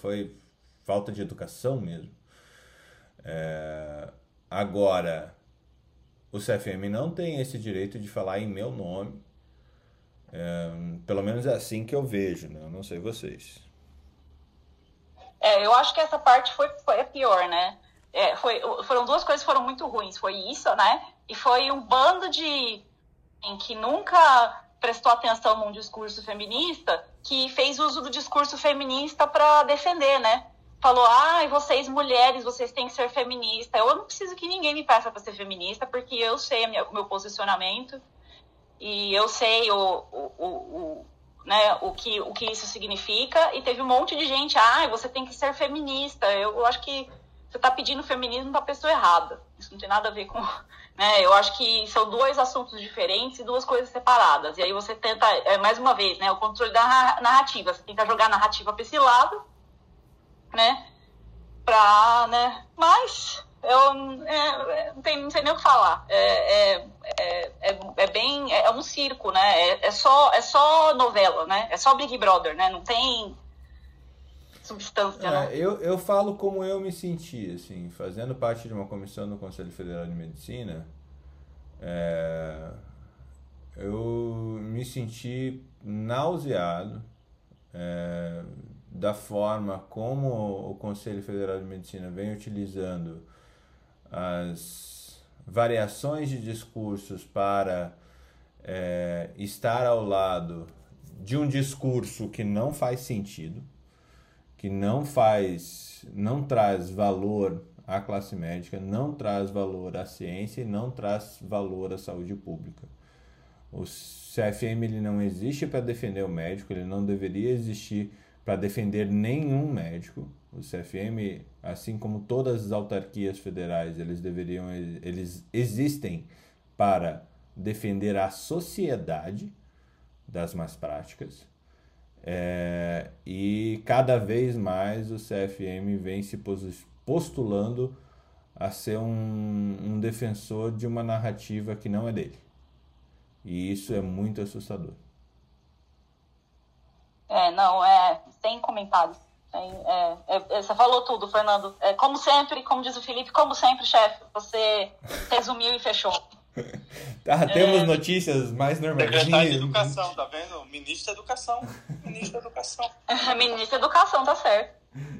foi falta de educação mesmo. É, agora, o CFM não tem esse direito de falar em meu nome. É, pelo menos é assim que eu vejo, né? Eu não sei vocês. É, eu acho que essa parte foi, foi pior, né? É, foi, foram duas coisas que foram muito ruins. Foi isso, né? E foi um bando de em que nunca prestou atenção num discurso feminista que fez uso do discurso feminista para defender, né? falou: ah, vocês mulheres, vocês têm que ser feminista. Eu não preciso que ninguém me peça para ser feminista, porque eu sei minha, o meu posicionamento e eu sei o, o, o, o, né, o, que, o que isso significa. E teve um monte de gente: ah, você tem que ser feminista. Eu, eu acho que você está pedindo feminismo para a pessoa errada. Isso não tem nada a ver com. Né? Eu acho que são dois assuntos diferentes e duas coisas separadas. E aí você tenta, é, mais uma vez, né, o controle da narrativa. Você tenta jogar a narrativa para esse lado né? Pra, né? Mas eu é, não, tem, não sei nem o que falar. É, é, é, é, é bem. É, é um circo, né? É, é, só, é só novela, né? É só Big Brother, né? Não tem substância, é, eu, eu falo como eu me senti, assim, fazendo parte de uma comissão do Conselho Federal de Medicina, é, eu me senti nauseado é, da forma como o Conselho Federal de Medicina vem utilizando as variações de discursos para é, estar ao lado de um discurso que não faz sentido, que não faz, não traz valor à classe médica, não traz valor à ciência e não traz valor à saúde pública. O CFM ele não existe para defender o médico, ele não deveria existir para defender nenhum médico. O CFM, assim como todas as autarquias federais, eles deveriam eles existem para defender a sociedade das más práticas. É, e cada vez mais o CFM vem se postulando a ser um, um defensor de uma narrativa que não é dele. E isso é muito assustador. É, não, é sem comentários. É, é, você falou tudo, Fernando. É, como sempre, como diz o Felipe, como sempre, chefe, você resumiu e fechou. Tá, temos é... notícias mais normais. Secretário de Educação, tá vendo? Ministro da Educação. Ministro da Educação. Ministro da Educação, tá certo.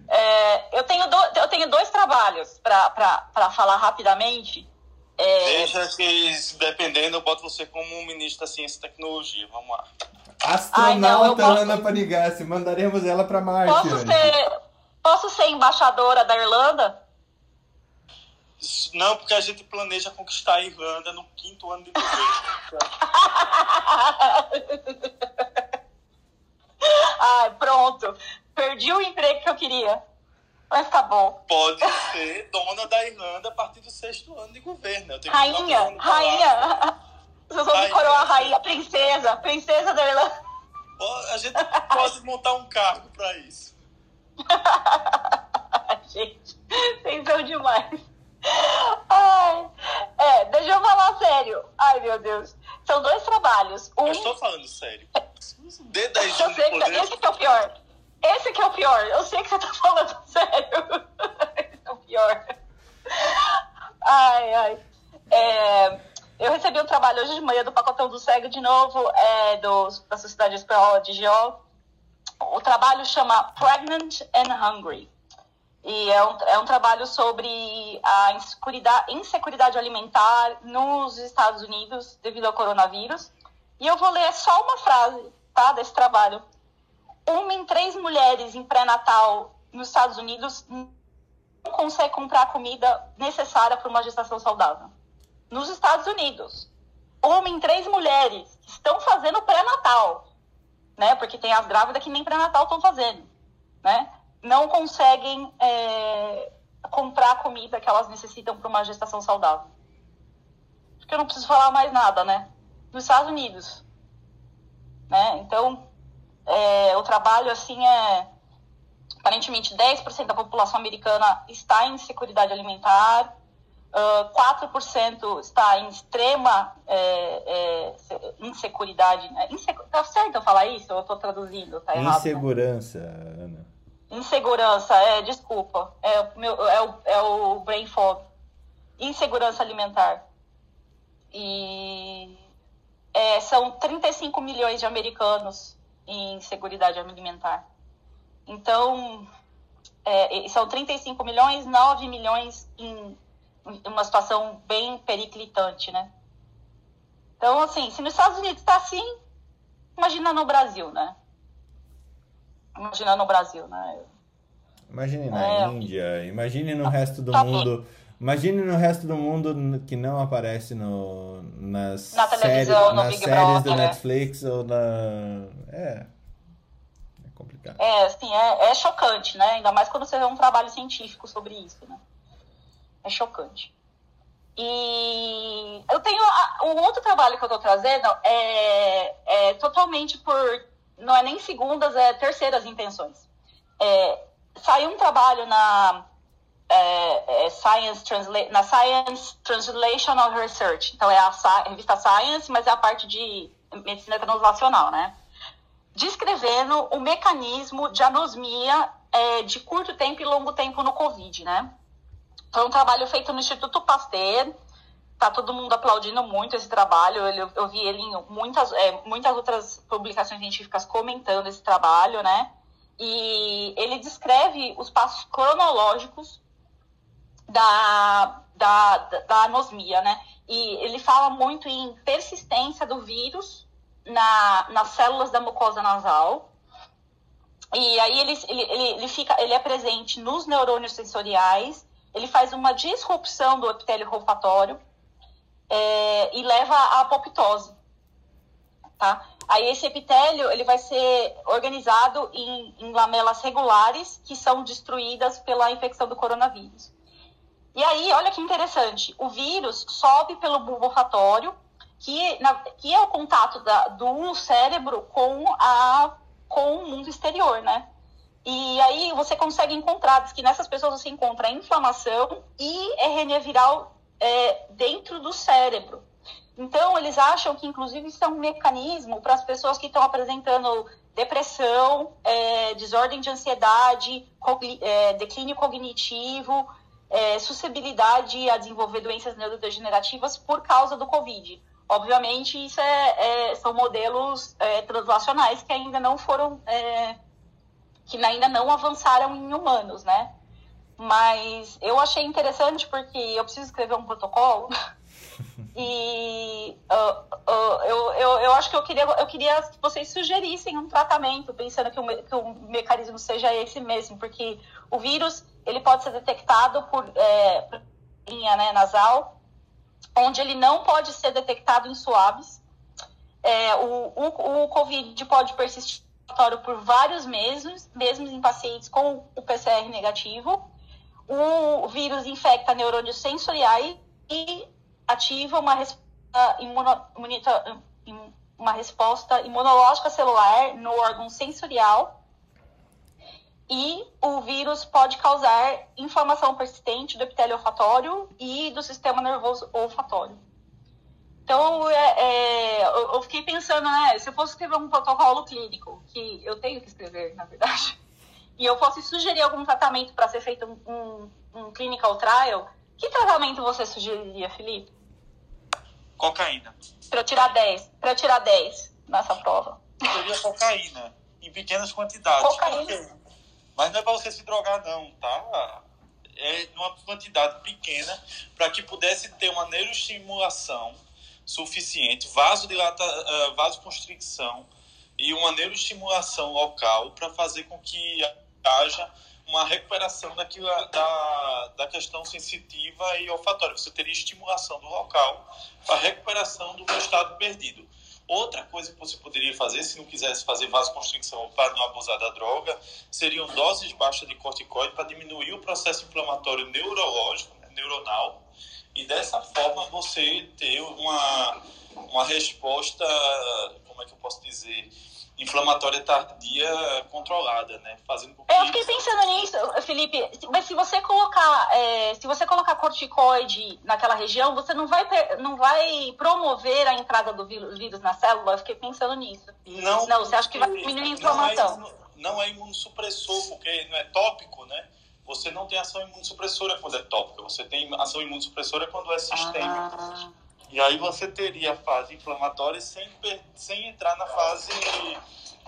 É, eu, tenho do, eu tenho dois trabalhos para falar rapidamente. É... Deixa que, dependendo, eu boto você como ministro da Ciência e Tecnologia. Vamos lá. Astronauta Ai, não, Ana Panigassi. Mandaremos ela para Marte. Posso ser, posso ser embaixadora da Irlanda? Não, porque a gente planeja conquistar a Irlanda no quinto ano de governo. Ai, pronto. Perdi o emprego que eu queria. Mas tá bom. Pode ser dona da Irlanda a partir do sexto ano de governo. rainha, rainha. Vocês vão me coroar rainha, princesa, princesa da Irlanda. A gente pode montar um cargo pra isso. gente, vocês são demais. Ai, é, deixa eu falar sério. Ai, meu Deus. São dois trabalhos. Um... Eu estou falando sério. Eu sei que, tá- Esse que é o pior. Esse que é o pior. Eu sei que você tá falando sério. Esse é o pior. Ai, ai. É, eu recebi um trabalho hoje de manhã do Pacotão do Cego de novo, é, do, da Sociedade Espanhola de Geo. O trabalho chama Pregnant and Hungry. E é um, é um trabalho sobre a inseguridade, alimentar nos Estados Unidos devido ao coronavírus. E eu vou ler só uma frase tá, desse trabalho. Uma em três mulheres em pré-natal nos Estados Unidos não consegue comprar a comida necessária para uma gestação saudável. Nos Estados Unidos, uma em três mulheres estão fazendo pré-natal, né? Porque tem as grávidas que nem pré-natal estão fazendo, né? Não conseguem é, comprar a comida que elas necessitam para uma gestação saudável. Acho que eu não preciso falar mais nada, né? Nos Estados Unidos. Né? Então, é, o trabalho, assim, é... Aparentemente, 10% da população americana está em inseguridade alimentar, uh, 4% está em extrema é, é, inseguridade. Né? Insegu... Tá certo eu falar isso? Eu estou traduzindo, tá errado? Né? Insegurança, né? Ana. Insegurança, é, desculpa. É, o meu, é, o, é o brain fog. Insegurança alimentar. E é, são 35 milhões de americanos em inseguridade alimentar. Então, é, são 35 milhões, 9 milhões em, em uma situação bem periclitante, né? Então, assim, se nos Estados Unidos está assim, imagina no Brasil, né? Imagina no Brasil, né? Imagine na é, Índia, imagine no resto do tá mundo. Bem. Imagine no resto do mundo que não aparece no, nas, na séries, no nas séries Brother, do né? Netflix ou na. É. É complicado. É, assim, é, é chocante, né? Ainda mais quando você vê um trabalho científico sobre isso, né? É chocante. E eu tenho. O outro trabalho que eu tô trazendo é, é totalmente por não é nem segundas, é terceiras intenções. É, saiu um trabalho na é, é, Science Transla na Science Translational Research, então é a, a, revista Science, mas é a parte de medicina translacional, né? Descrevendo o mecanismo de anosmia é, de curto tempo e longo tempo no Covid, né? Foi um trabalho feito no Instituto Pasteur, tá todo mundo aplaudindo muito esse trabalho. Eu, eu vi ele em muitas, é, muitas outras publicações científicas comentando esse trabalho, né? E ele descreve os passos cronológicos da, da, da anosmia, né? E ele fala muito em persistência do vírus na, nas células da mucosa nasal. E aí ele, ele, ele, ele, fica, ele é presente nos neurônios sensoriais, ele faz uma disrupção do epitélio olfatório é, e leva à apoptose. Tá? Aí esse epitélio ele vai ser organizado em, em lamelas regulares que são destruídas pela infecção do coronavírus. E aí, olha que interessante, o vírus sobe pelo bulbo olfatório, que, na, que é o contato da, do cérebro com, a, com o mundo exterior, né? E aí você consegue encontrar, diz que nessas pessoas você encontra inflamação e RNA viral é, dentro do cérebro. Então, eles acham que, inclusive, isso é um mecanismo para as pessoas que estão apresentando depressão, é, desordem de ansiedade, é, declínio cognitivo, é, suscetibilidade a desenvolver doenças neurodegenerativas por causa do Covid. Obviamente, isso é, é são modelos é, translacionais que ainda não foram, é, que ainda não avançaram em humanos, né? Mas eu achei interessante porque eu preciso escrever um protocolo e uh, uh, eu, eu, eu acho que eu queria, eu queria que vocês sugerissem um tratamento, pensando que o, que o mecanismo seja esse mesmo, porque o vírus ele pode ser detectado por é, linha né, nasal, onde ele não pode ser detectado em suaves. É, o, o, o Covid pode persistir por vários meses, mesmo em pacientes com o PCR negativo. O vírus infecta neurônios sensoriais e ativa uma resposta, uma resposta imunológica celular no órgão sensorial e o vírus pode causar inflamação persistente do epitélio olfatório e do sistema nervoso olfatório. Então, é, é, eu fiquei pensando, né, se eu fosse escrever um protocolo clínico, que eu tenho que escrever, na verdade, e eu fosse sugerir algum tratamento para ser feito um, um, um clinical trial, que tratamento você sugeriria, Felipe? Cocaína. Para eu tirar 10. Para eu tirar 10 nessa prova. Seria cocaína, em pequenas quantidades. Cocaína. Mas não é para você se drogar, não, tá? É uma quantidade pequena para que pudesse ter uma neuroestimulação suficiente, vasodilata, uh, vasoconstricção e uma neuroestimulação local para fazer com que haja uma recuperação daquilo, da, da questão sensitiva e olfatória. Você teria estimulação do local para recuperação do estado perdido. Outra coisa que você poderia fazer, se não quisesse fazer vasoconstricção para não abusar da droga, seriam doses baixas de corticoide para diminuir o processo inflamatório neurológico, né, neuronal, e dessa forma você ter uma, uma resposta, como é que eu posso dizer, inflamatória tardia controlada, né? Fazendo com que... Eu fiquei pensando nisso, Felipe. Mas se você colocar, é, se você colocar corticoide naquela região, você não vai, não vai promover a entrada do vírus na célula. Eu fiquei pensando nisso. Não. Não, você acha que vai diminuir a inflamação? Não é, não é imunossupressor, porque não é tópico, né? Você não tem ação imunossupressora quando é tópica. Você tem ação imunossupressora quando é sistêmica. Ah. E aí você teria a fase inflamatória sem, sem entrar na fase.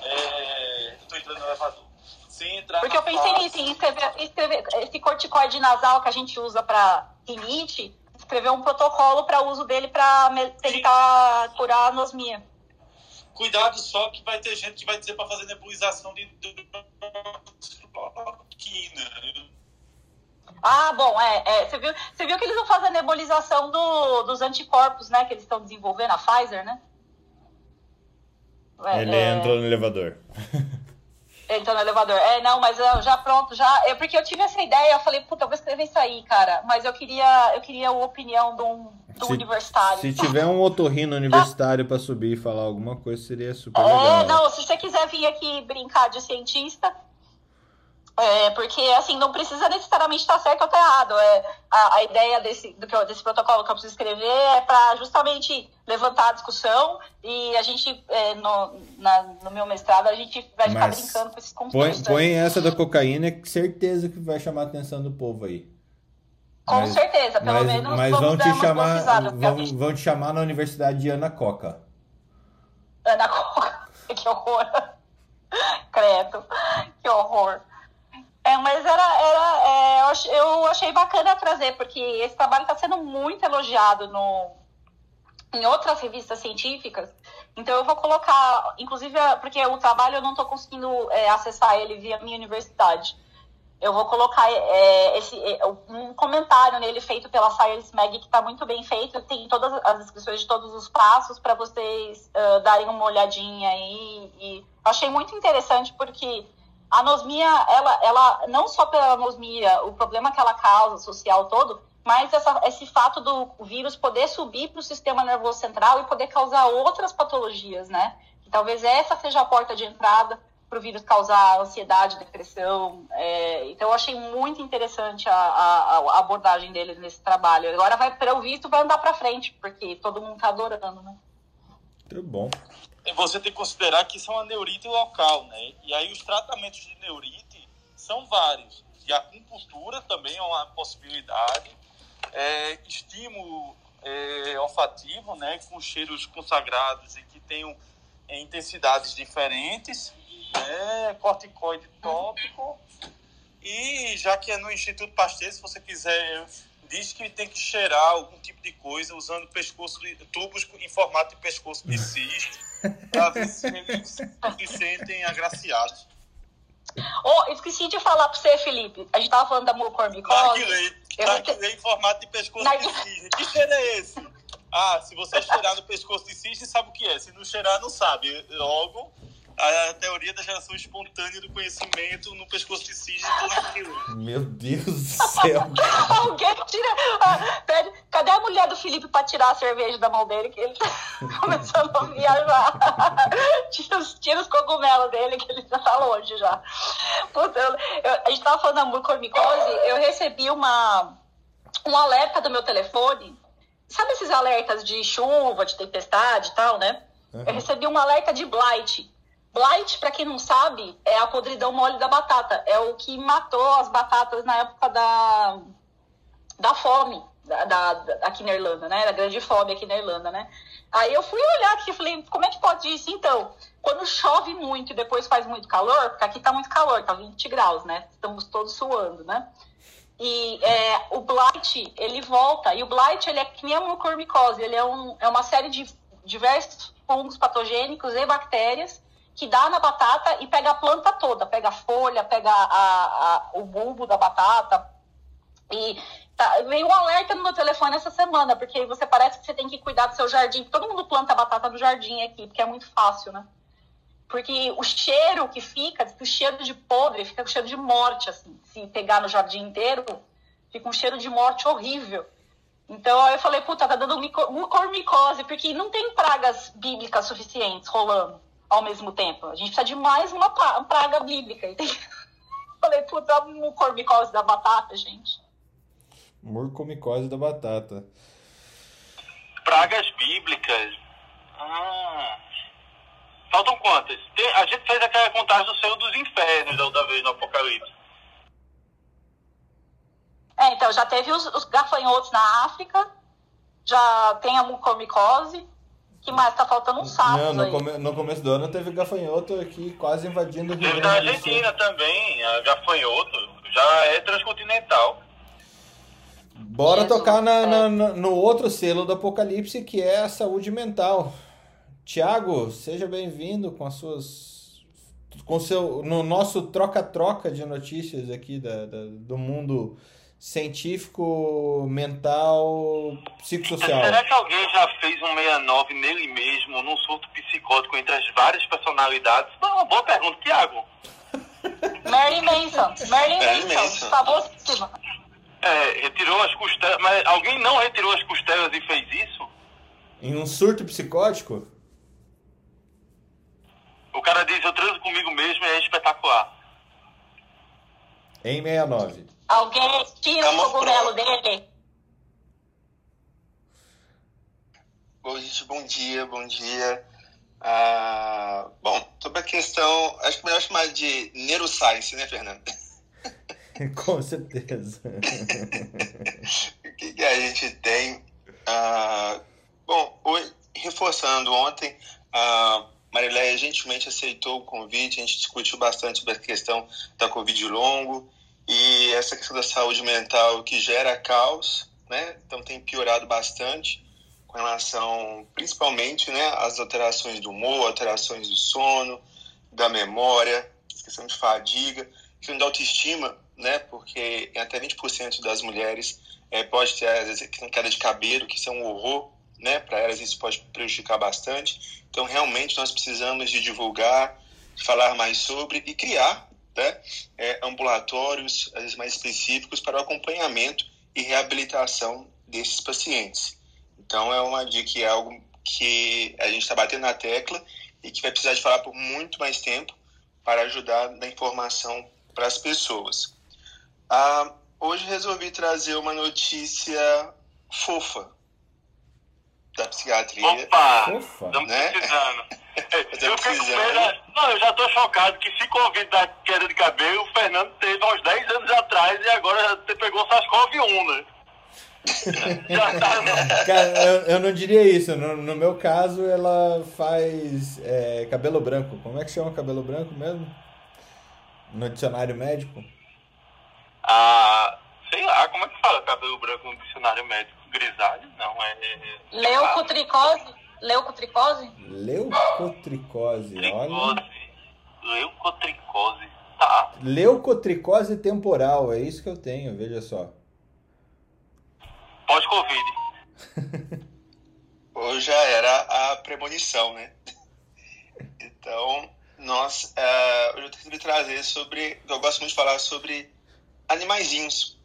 É, Estou entrando no elevador. Sem entrar Porque eu pensei fase... nisso, em escrever, escrever esse corticoide nasal que a gente usa para rinite, escrever um protocolo para uso dele para tentar curar a anosmia. Cuidado só que vai ter gente que vai dizer para fazer nebulização de quina. Ah, bom, é, é, você, viu, você viu que eles vão fazer a nebulização do, dos anticorpos, né? Que eles estão desenvolvendo, a Pfizer, né? É, Ele é... entrou no elevador. Entrou no elevador. É, não, mas eu, já pronto, já. É porque eu tive essa ideia, eu falei, puta, eu vou escrever isso aí, cara. Mas eu queria, eu queria a opinião de um, um se, universitário. Se tiver um otorrino universitário para subir e falar alguma coisa, seria super é, legal. Não, se você quiser vir aqui brincar de cientista, é, porque, assim, não precisa necessariamente estar certo ou estar errado. É, a, a ideia desse, do que desse protocolo que eu preciso escrever é para justamente levantar a discussão e a gente, é, no, na, no meu mestrado, a gente vai ficar Mas brincando com esses conceitos. Põe, põe essa da cocaína, que certeza que vai chamar a atenção do povo aí. Com mas, certeza, pelo mas, menos mas vão te chamar vão, vão te chamar na Universidade de Ana Coca. Ana Coca, que horror. Credo. Que horror. É, mas era, era é, eu achei bacana trazer, porque esse trabalho está sendo muito elogiado no, em outras revistas científicas. Então eu vou colocar, inclusive, porque o trabalho eu não estou conseguindo é, acessar ele via minha universidade. Eu vou colocar é, esse, é, um comentário nele feito pela Science Mag, que está muito bem feito. Tem todas as descrições de todos os passos para vocês uh, darem uma olhadinha aí. E achei muito interessante porque a anosmia, ela, ela não só pela anosmia, o problema que ela causa social todo, mas essa, esse fato do vírus poder subir para o sistema nervoso central e poder causar outras patologias, né? Que talvez essa seja a porta de entrada para o vírus causar ansiedade, depressão. É, então, eu achei muito interessante a, a, a, abordagem deles nesse trabalho. Agora, vai para o visto, vai andar para frente, porque todo mundo está adorando, né? Muito bom. Você tem que considerar que isso é uma neurite local, né? E aí, os tratamentos de neurite são vários. E a acupuntura também é uma possibilidade. É, estímulo é, olfativo, né? Com cheiros consagrados e que tenham é, intensidades diferentes é, corticoide tópico. E já que é no Instituto Pasteur, se você quiser, diz que tem que cheirar algum tipo de coisa usando pescoço de, tubos em formato de pescoço de cisto, para ver se eles se sentem agraciados. Oh, esqueci de falar para você, Felipe. A gente tava falando da mucormicose. Narguilei em formato de pescoço Narguilei. de cisne. Que cheiro é esse? Ah, se você cheirar no pescoço de cisne, sabe o que é. Se não cheirar, não sabe. Logo, a teoria da geração espontânea do conhecimento no pescoço de cisne do Meu Deus do céu. Alguém tira. Ah, pede, cadê a mulher do Felipe pra tirar a cerveja da mão dele? Que ele tá começando a viajar. tira, os, tira os cogumelos dele, que ele já tá longe já. Puta, eu, eu, a gente tava falando da mucormicose, eu recebi uma, um alerta do meu telefone. Sabe esses alertas de chuva, de tempestade e tal, né? Uhum. Eu recebi um alerta de blight. Blight, para quem não sabe, é a podridão mole da batata. É o que matou as batatas na época da, da fome da, da, aqui na Irlanda, né? Da grande fome aqui na Irlanda, né? Aí eu fui olhar aqui e falei, como é que pode isso? Então, quando chove muito e depois faz muito calor, porque aqui tá muito calor, tá 20 graus, né? Estamos todos suando, né? E é, o blight, ele volta. E o blight, ele é que nem a mucormicose. Ele é, um, é uma série de diversos fungos patogênicos e bactérias que dá na batata e pega a planta toda, pega a folha, pega a, a, o bulbo da batata. E tá, veio um alerta no meu telefone essa semana, porque você parece que você tem que cuidar do seu jardim. Todo mundo planta batata no jardim aqui, porque é muito fácil, né? Porque o cheiro que fica, o cheiro de podre, fica com cheiro de morte, assim. Se pegar no jardim inteiro, fica um cheiro de morte horrível. Então eu falei, puta, tá dando mucormicose, porque não tem pragas bíblicas suficientes rolando ao mesmo tempo. A gente precisa de mais uma praga bíblica. Falei, puta, mucormicose da batata, gente. Murcomicose da batata. Pragas bíblicas. Ah. Faltam quantas? Tem, a gente fez aquela contagem do céu dos infernos da outra vez no Apocalipse. É, então, já teve os, os gafanhotos na África, já tem a mucormicose, que mais? Tá faltando um sapo. Não, no, come, no, começo do ano teve gafanhoto aqui quase invadindo o Rio Teve na Argentina também, a gafanhoto. Já é transcontinental. Bora Jesus, tocar na, é. na, no outro selo do Apocalipse, que é a saúde mental. Tiago, seja bem-vindo com as suas. Com seu, no nosso troca-troca de notícias aqui da, da do mundo científico, mental, psicossocial. Será que alguém já fez um 69 nele mesmo, num surto psicótico entre as várias personalidades? Não, uma boa pergunta, Tiago. Mary Manson. Mary Manson. Famosíssima. É, retirou as costelas. Mas alguém não retirou as costelas e fez isso? Em um surto psicótico? O cara diz, eu transo comigo mesmo e é espetacular. Em 69. Alguém tira o cogumelo dele. Bom, gente, bom dia, bom dia. Ah, bom, sobre a questão, acho que melhor chamar de neuroscience, né, Fernando? Com certeza. o que, que, a gente tem? Ah, bom, hoje, reforçando ontem, ah, Marileia gentilmente aceitou o convite, a gente discutiu bastante sobre a questão da Covid longo e essa questão da saúde mental que gera caos, né? Então tem piorado bastante com relação, principalmente, né, às alterações do humor, alterações do sono, da memória, questão de fadiga, questão de autoestima, né? Porque até 20% das mulheres é, pode ter, às vezes, queda de cabelo, que isso é um horror, né? Para elas isso pode prejudicar bastante. Então, realmente, nós precisamos de divulgar, falar mais sobre e criar né? é, ambulatórios, às vezes mais específicos, para o acompanhamento e reabilitação desses pacientes. Então, é uma dica, é algo que a gente está batendo na tecla e que vai precisar de falar por muito mais tempo para ajudar na informação para as pessoas. Ah, hoje resolvi trazer uma notícia fofa da psiquiatria. Opa! Estamos né? precisando. eu, precisando. Não, eu já estou chocado que se Covid da queda de cabelo, o Fernando teve há uns 10 anos atrás e agora você pegou o SARS-CoV-1, né? já Cara, eu, eu, não diria isso. No, no meu caso, ela faz é, cabelo branco. Como é que chama cabelo branco mesmo? No dicionário médico? Ah, sei lá, como é que fala cabelo branco no dicionário médico? Grisalho? Não, é. Leucotricose? Leucotricose? Leucotricose, olha. Leucotricose, tá. Leucotricose temporal, é isso que eu tenho, veja só. Pós-Covid. Ou já era a premonição, né? Então, nós, uh, hoje eu decidi trazer sobre, eu gosto muito de falar sobre animaizinhos.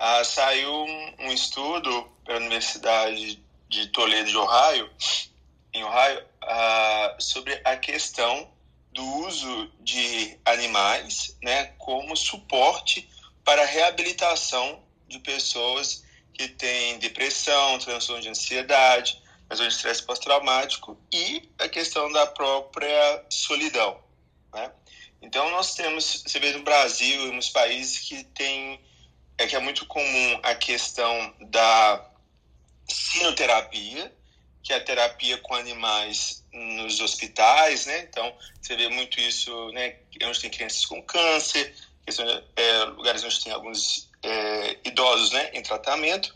Uh, saiu um, um, estudo pela Universidade de Toledo de Ohio, em Ohio, uh, sobre a questão do uso de animais né, como suporte para a reabilitação de pessoas que têm depressão, transtorno de ansiedade, transtorno de estresse pós-traumático e a questão da própria solidão. Né? Então, nós temos, você vê no Brasil e nos países que tem, é que é muito comum a questão da sinoterapia, que é a terapia com animais nos hospitais, né? Então, você vê muito isso, né? Onde tem crianças com câncer, é, lugares onde tem alguns é, idosos, né? Em tratamento,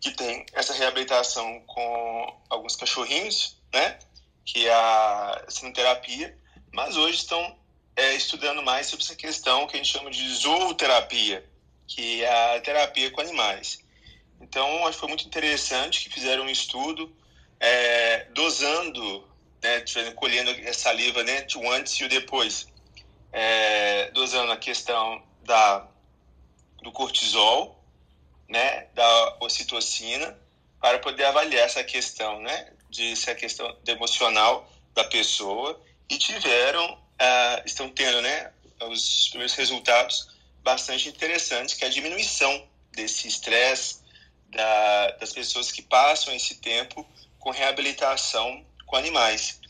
que tem essa reabilitação com alguns cachorrinhos, né? Que é a sinoterapia, mas hoje estão é, estudando mais sobre essa questão que a gente chama de zooterapia, que é a terapia com animais. Então, acho que foi muito interessante que fizeram um estudo é, dosando, né, colhendo a saliva né, o antes e o depois, é, dosando a questão da, do cortisol, né, da ocitocina, para poder avaliar essa questão, né, de se a questão emocional da pessoa. E tiveram, uh, estão tendo, né, os primeiros resultados bastante interessantes, que é a diminuição desse estresse da, das pessoas que passam esse tempo com reabilitação com animais.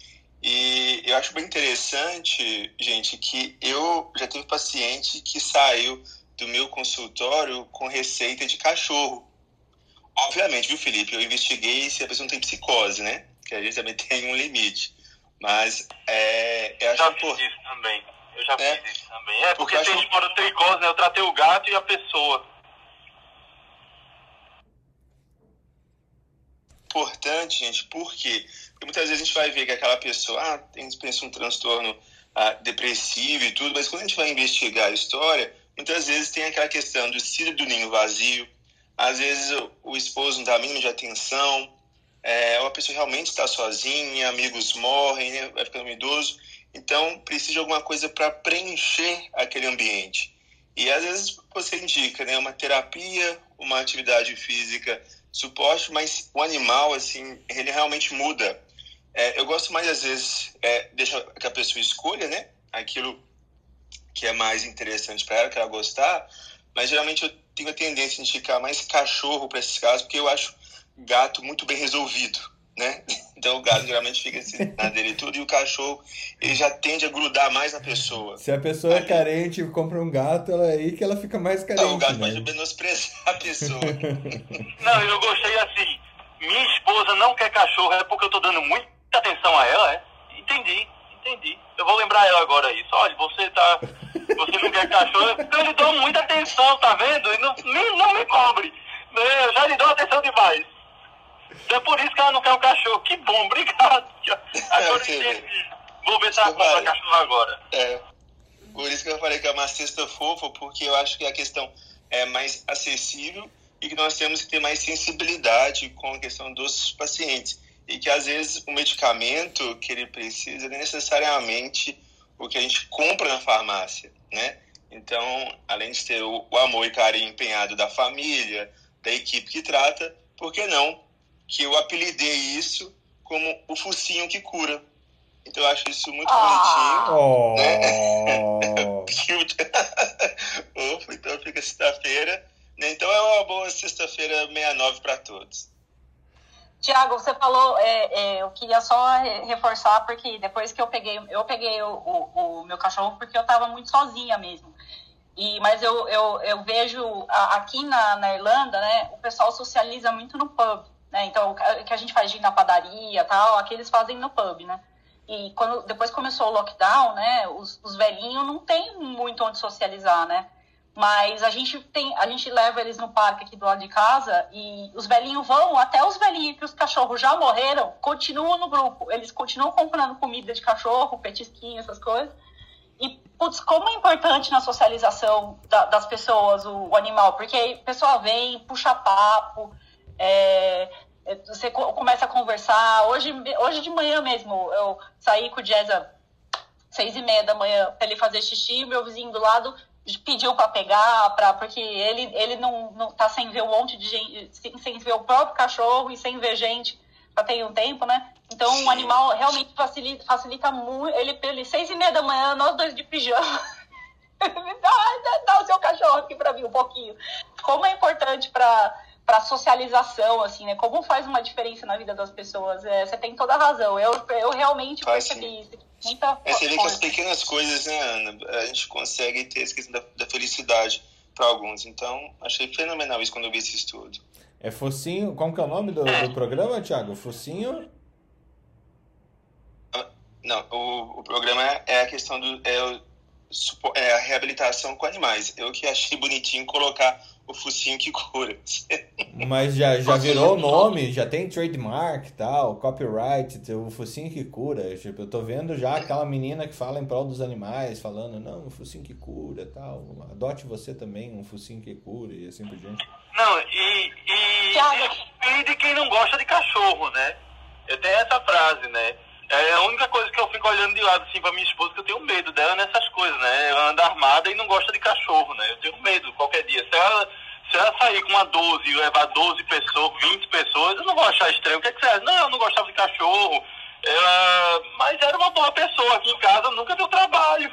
E eu acho bem interessante, gente, que eu já tive paciente que saiu do meu consultório com receita de cachorro. Obviamente, viu, Felipe? Eu investiguei se a pessoa não tem psicose, né? Que a gente também tem um limite. Mas é, eu acho já fiz por... isso também. Eu já é, fiz isso também. É, porque, porque tem esporotricose, né? Eu tratei o gato e a pessoa. Importante, gente? Porque muitas vezes a gente vai ver que aquela pessoa ah, tem pensa um transtorno ah, depressivo e tudo, mas quando a gente vai investigar a história, muitas vezes tem aquela questão do cílio do ninho vazio, às vezes o, o esposo não dá mínimo de atenção, é, uma pessoa realmente está sozinha, amigos morrem, né, vai ficando idoso, então precisa de alguma coisa para preencher aquele ambiente. E às vezes você indica né, uma terapia, uma atividade física, suporte, mas o animal, assim, ele realmente muda. É, eu gosto mais, às vezes, é, deixa que a pessoa escolha, né, aquilo que é mais interessante para ela, que ela gostar, mas geralmente eu tenho a tendência de indicar mais cachorro para esses casos, porque eu acho gato muito bem resolvido, né? Então o gato geralmente fica assim, na dele e tudo, e o cachorro ele já tende a grudar mais na pessoa. Se a pessoa é carente e compra um gato, ela é aí que ela fica mais carente. Não, o gato né? pode menosprezar a pessoa. não, eu gostei assim. Minha esposa não quer cachorro, é porque eu tô dando muita atenção a ela, é? entendi, entendi. Eu vou lembrar ela agora isso. Olha, você tá. Você não quer cachorro. Então eu lhe dou muita atenção, tá vendo? E não, me, não me cobre. Né? Eu já lhe dou atenção demais. Então é por isso que ela não quer um cachorro. Que bom, obrigado. Agora entendi. Vou ver se ela compra cachorro agora. É. Por isso que eu falei que é uma cesta fofa, porque eu acho que a questão é mais acessível e que nós temos que ter mais sensibilidade com a questão dos pacientes. E que às vezes o medicamento que ele precisa não é necessariamente o que a gente compra na farmácia, né? Então, além de ter o, amor e carinho empenhado da família, da equipe que trata, por que não que eu apelidei isso como o focinho que cura? Então eu acho isso muito ah. bonitinho. Né? Oh. então fica sexta-feira né? Então é uma boa sexta-feira 69 para todos. Tiago, você falou, é, é, eu queria só reforçar, porque depois que eu peguei, eu peguei o, o, o meu cachorro porque eu estava muito sozinha mesmo. E, mas eu, eu, eu vejo aqui na, na Irlanda, né, o pessoal socializa muito no pub, né? Então, o que a gente faz de ir na padaria tal, aqui eles fazem no pub, né? E quando depois começou o lockdown, né, os, os velhinhos não tem muito onde socializar, né? Mas a gente tem, a gente leva eles no parque aqui do lado de casa e os velhinhos vão, até os velhinhos que os cachorros já morreram, continuam no grupo. Eles continuam comprando comida de cachorro, petisquinho, essas coisas. E, putz, como é importante na socialização da, das pessoas o, o, animal, porque a pessoa vem, puxa papo, é, é você começa a conversar. Hoje, hoje de manhã mesmo, eu saí com o às seis e meia da manhã para ele fazer xixi, meu vizinho do lado pediu para pegar, pra, porque ele, ele não, não tá sem ver um monte de gente, sem, sem ver o próprio cachorro e sem ver gente já tem um tempo, né? Então Sim. o animal realmente facilita, facilita muito. Ele, ele, seis e meia da manhã, nós dois de pijama. dá, dá, dá o seu cachorro aqui para mim um pouquinho. Como é importante para para socialização, assim, né? Como faz uma diferença na vida das pessoas. É, você tem toda a razão. Eu, eu realmente faz, percebi sim. isso. Muita é, você vê que as pequenas coisas, né, Ana, a gente consegue ter essa questão da, da felicidade para alguns. Então, achei fenomenal isso quando eu vi esse estudo. É Focinho, como que é o nome do, do programa, Thiago? Focinho? Ah, não, o, o programa é a questão do é, é a reabilitação com animais. Eu que achei bonitinho colocar o focinho que cura. Mas já, já virou o nome, já tem trademark tal, copyright, o focinho que cura. Tipo, eu tô vendo já aquela menina que fala em prol dos animais, falando, não, o focinho que cura tal. Adote você também um focinho que cura e assim por diante. Não, e, e, e de quem não gosta de cachorro, né? Eu tenho essa frase, né? É a única coisa que eu fico olhando de lado assim pra minha esposa que eu tenho medo dela nessas coisas, né? Ela anda armada e não gosta de cachorro, né? Eu tenho medo qualquer dia. Se ela, se ela sair com uma 12 e levar 12 pessoas, 20 pessoas, eu não vou achar estranho. O que, é que você acha? Não, eu não gostava de cachorro. Ela... Mas era uma boa pessoa aqui em casa, nunca deu trabalho.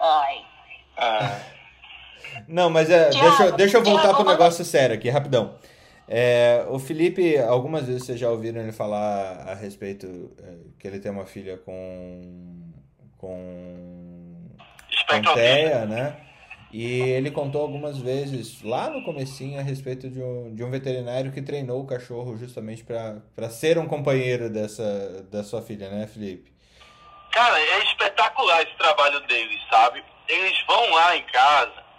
Ai. Ah. Não, mas é, deixa, deixa eu voltar pro negócio sério aqui, rapidão. É, o Felipe, algumas vezes vocês já ouviram ele falar a respeito é, que ele tem uma filha com com Panteia, né? E ele contou algumas vezes lá no comecinho a respeito de um, de um veterinário que treinou o cachorro justamente para ser um companheiro dessa da sua filha, né, Felipe? Cara, é espetacular esse trabalho deles, sabe? Eles vão lá em casa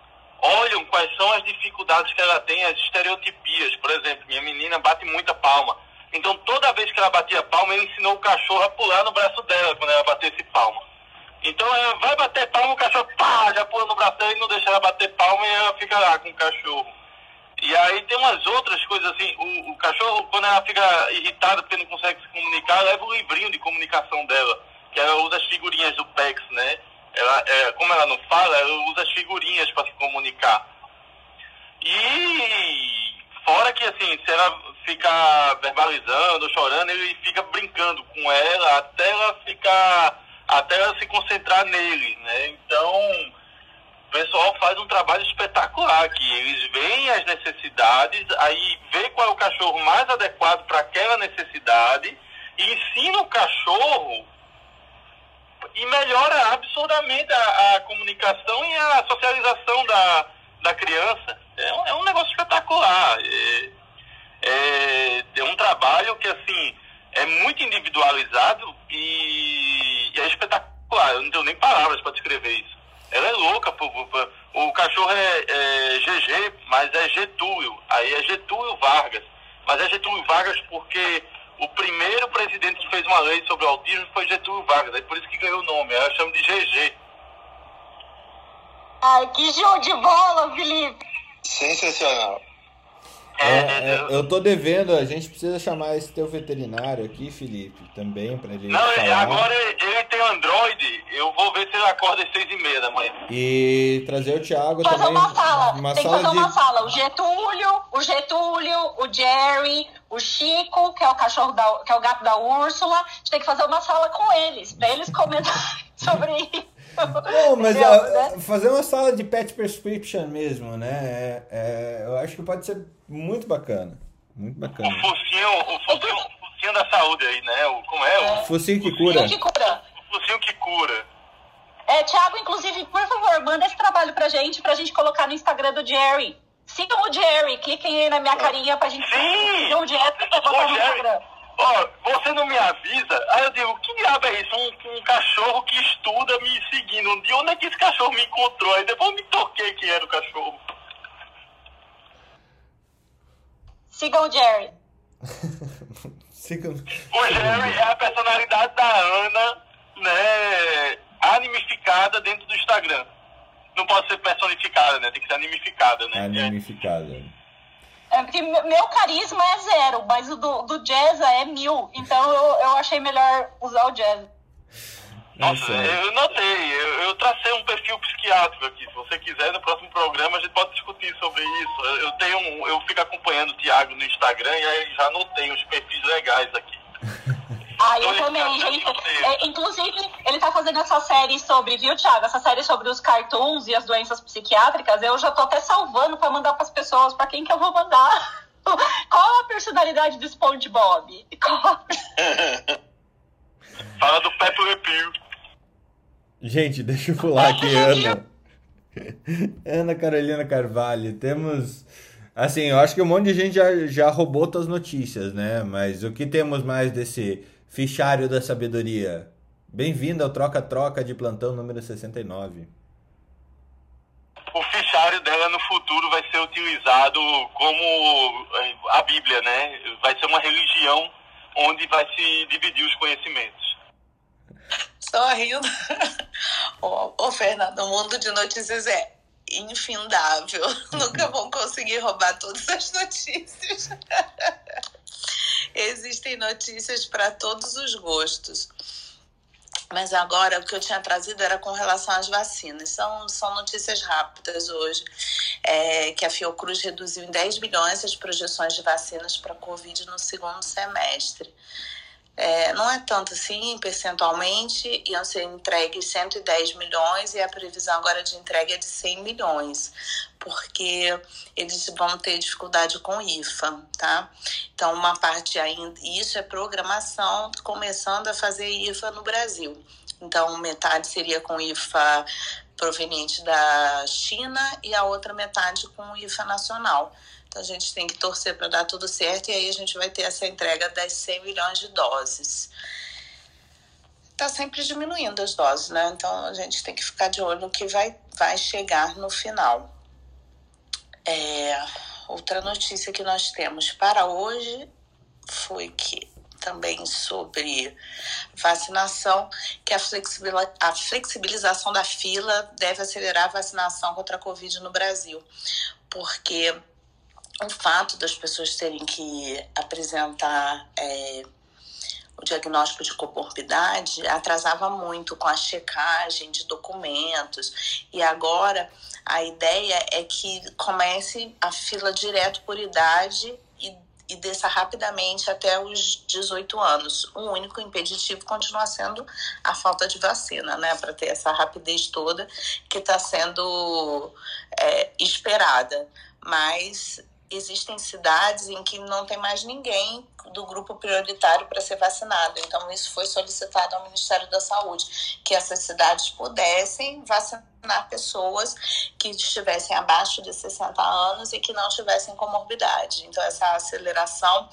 olham quais são as dificuldades que ela tem, as estereotipias. Por exemplo, minha menina bate muita palma. Então, toda vez que ela batia palma, ele ensinou o cachorro a pular no braço dela quando ela batesse palma. Então, ela vai bater palma, o cachorro pá, já pula no braço dela e não deixa ela bater palma e ela fica lá com o cachorro. E aí tem umas outras coisas assim, o, o cachorro, quando ela fica irritada porque não consegue se comunicar, leva o livrinho de comunicação dela, que ela usa as figurinhas do PEX, né? Ela, é, como ela não fala, ela usa as figurinhas para se comunicar. E fora que assim, se ela ficar verbalizando, chorando, ele fica brincando com ela até ela ficar, até ela se concentrar nele, né? Então, o pessoal faz um trabalho espetacular aqui. Eles veem as necessidades, aí vê qual é o cachorro mais adequado para aquela necessidade e ensina o cachorro e melhora absurdamente a, a, comunicação e a socialização da, da criança. É um, é um negócio espetacular. É, é, é, um trabalho que, assim, é muito individualizado e, e é espetacular. Eu não tenho nem palavras para descrever isso. Ela é louca, pô, pô, o cachorro é, é GG, mas é Getúlio. Aí é Getúlio Vargas. Mas é Getúlio Vargas porque o primeiro presidente que fez uma lei sobre o autismo foi Getúlio Vargas. É por isso que ganhou o nome. Eu chamo de GG. Ai, que show de bola, Felipe! Sensacional. É, é, é eu tô devendo, a gente precisa chamar esse teu veterinário aqui, Felipe, também, pra ele. Não, falar. agora ele tem Android, eu vou ver se ele acorda às seis e meia da manhã. E trazer o Thiago fazer também. Uma sala. Uma tem sala que fazer de... uma sala. O Getúlio, o Getúlio, o Jerry, o Chico, que é o cachorro da, que é o gato da Úrsula. A gente tem que fazer uma sala com eles, pra eles comentarem sobre isso. Não, mas a, né? fazer uma sala de pet prescription mesmo, né? É, é, eu acho que pode ser muito bacana. Muito bacana. O focinho, o focinho, o focinho da saúde aí, né? O, como é? O focinho que cura. Focinho que cura. O focinho que cura. É, Thiago, inclusive, por favor, manda esse trabalho pra gente, pra gente colocar no Instagram do Jerry. Sigam o Jerry, cliquem aí na minha carinha pra gente Sim! o Jerry pra botar no Instagram. Ó, você não me avisa? Aí eu digo, que diabo é isso? Um, um, cachorro que estuda me seguindo. De onde é que esse cachorro me encontrou? Aí depois eu me toquei que era o cachorro. Sigam o Jerry. Sigam... O Jerry é a personalidade da Ana, né? Animificada dentro do Instagram. Não pode ser personificada, né? Tem que ser animificada, né? Animificada. É, porque meu carisma é zero, mas o do, do jazz é mil. Então eu, eu achei melhor usar o jazz. Nossa, eu notei, eu, eu, tracei um perfil psiquiátrico aqui. Se você quiser, no próximo programa a gente pode discutir sobre isso. Eu tenho um, eu fico acompanhando o Thiago no Instagram e aí já notei uns perfis legais aqui. Ah, eu também, gente. É, inclusive, ele tá fazendo essa série sobre, viu, Thiago? Essa série sobre os cartoons e as doenças psiquiátricas. Eu já tô até salvando para mandar para as pessoas. para quem que eu vou mandar? Qual a personalidade do SpongeBob? Qual... Fala do Pepe Le Pew. Gente, deixa eu pular aqui, Ana. Ana Carolina Carvalho. Temos. Assim, eu acho que um monte de gente já, já roubou tuas notícias, né? Mas o que temos mais desse Fichário da Sabedoria. Bem-vindo ao Troca-Troca de plantão número 69. O fichário dela no futuro vai ser utilizado como eh, a Bíblia, né? Vai ser uma religião onde vai se dividir os conhecimentos. Só rindo. Ô, oh, Fernando, o mundo de notícias é infindável. Nunca vão conseguir roubar todas as notícias. Existem notícias para todos os gostos. Mas agora o que eu tinha trazido era com relação às vacinas. São, são notícias rápidas hoje. É, que a Fiocruz reduziu em 10 milhões as projeções de vacinas para Covid no segundo semestre. É, não é tanto assim, percentualmente, iam ser entregues 110 milhões e a previsão agora de entrega é de 100 milhões, porque eles vão ter dificuldade com IFA, tá? Então, uma parte ainda, isso é programação, começando a fazer IFA no Brasil. Então, metade seria com IFA proveniente da China e a outra metade com IFA nacional. Então a gente tem que torcer para dar tudo certo e aí a gente vai ter essa entrega das 100 milhões de doses. Está sempre diminuindo as doses, né? Então a gente tem que ficar de olho no que vai, vai chegar no final. É, outra notícia que nós temos para hoje foi que também sobre vacinação, que a, a flexibilização da fila deve acelerar a vacinação contra a Covid no Brasil, porque o fato das pessoas terem que apresentar é, o diagnóstico de comorbidade atrasava muito com a checagem de documentos e agora a ideia é que comece a fila direto por idade e, e desça rapidamente até os 18 anos. O único impeditivo continua sendo a falta de vacina, né, para ter essa rapidez toda que está sendo é, esperada. Mas existem cidades em que não tem mais ninguém do grupo prioritário para ser vacinado. Então, isso foi solicitado ao Ministério da Saúde, que essas cidades pudessem vacinar pessoas que estivessem abaixo de 60 anos e que não tivessem comorbidade. Então, essa aceleração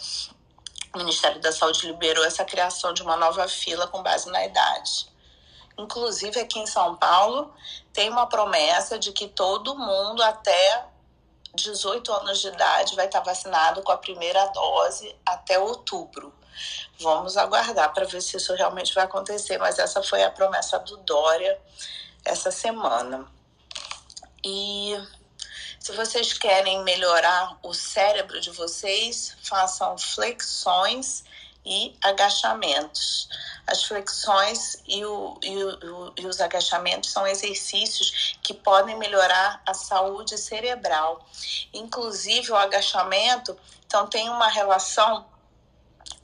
o Ministério da Saúde liberou essa criação de uma nova fila com base na idade. Inclusive, aqui em São Paulo, tem uma promessa de que todo mundo até 18 anos de idade vai estar vacinado com a primeira dose até outubro. Vamos aguardar para ver se isso realmente vai acontecer, mas essa foi a promessa do Dória essa semana. E se vocês querem melhorar o cérebro de vocês, façam flexões e agachamentos. As flexões e, o, e, o, e, os agachamentos são exercícios que podem melhorar a saúde cerebral. Inclusive, o agachamento então, tem uma relação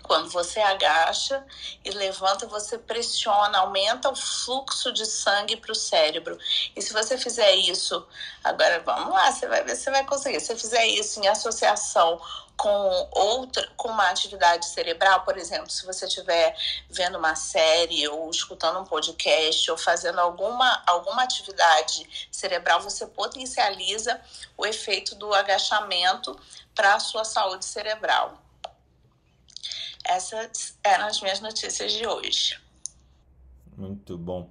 quando você agacha e levanta, você pressiona, aumenta o fluxo de sangue para o cérebro. E se você fizer isso, agora vamos lá, você vai ver se você vai conseguir. Se você fizer isso em associação com outra, com uma atividade cerebral, por exemplo, se você estiver vendo uma série ou escutando um podcast ou fazendo alguma, alguma atividade cerebral, você potencializa o efeito do agachamento para a sua saúde cerebral. Essas eram as minhas notícias de hoje. Muito bom.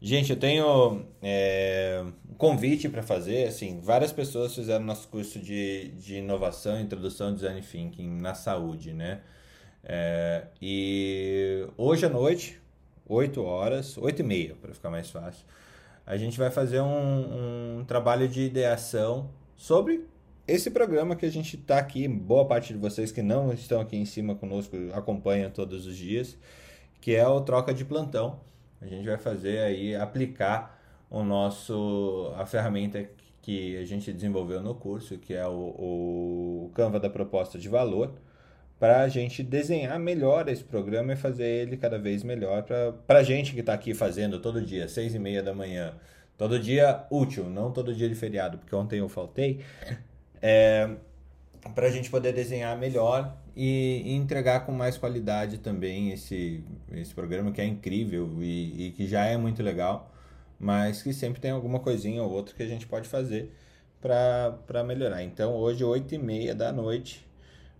Gente, eu tenho é, convite para fazer. Assim, várias pessoas fizeram nosso curso de, de inovação, introdução ao design thinking na saúde, né? É, e hoje à noite, 8 horas, 8 e meia, para ficar mais fácil, a gente vai fazer um, um trabalho de ideação sobre esse programa que a gente está aqui, boa parte de vocês que não estão aqui em cima conosco acompanham todos os dias, que é o troca de plantão. A gente vai fazer aí aplicar o nosso a ferramenta que a gente desenvolveu no curso, que é o, o Canva da proposta de valor, para a gente desenhar melhor esse programa e fazer ele cada vez melhor para a gente que está aqui fazendo todo dia, seis e meia da manhã, todo dia útil, não todo dia de feriado, porque ontem eu faltei é, para a gente poder desenhar melhor e, entregar com mais qualidade também esse, esse programa que é incrível e, e, que já é muito legal, mas que sempre tem alguma coisinha ou outra que a gente pode fazer para melhorar. Então hoje, 8 e meia da noite,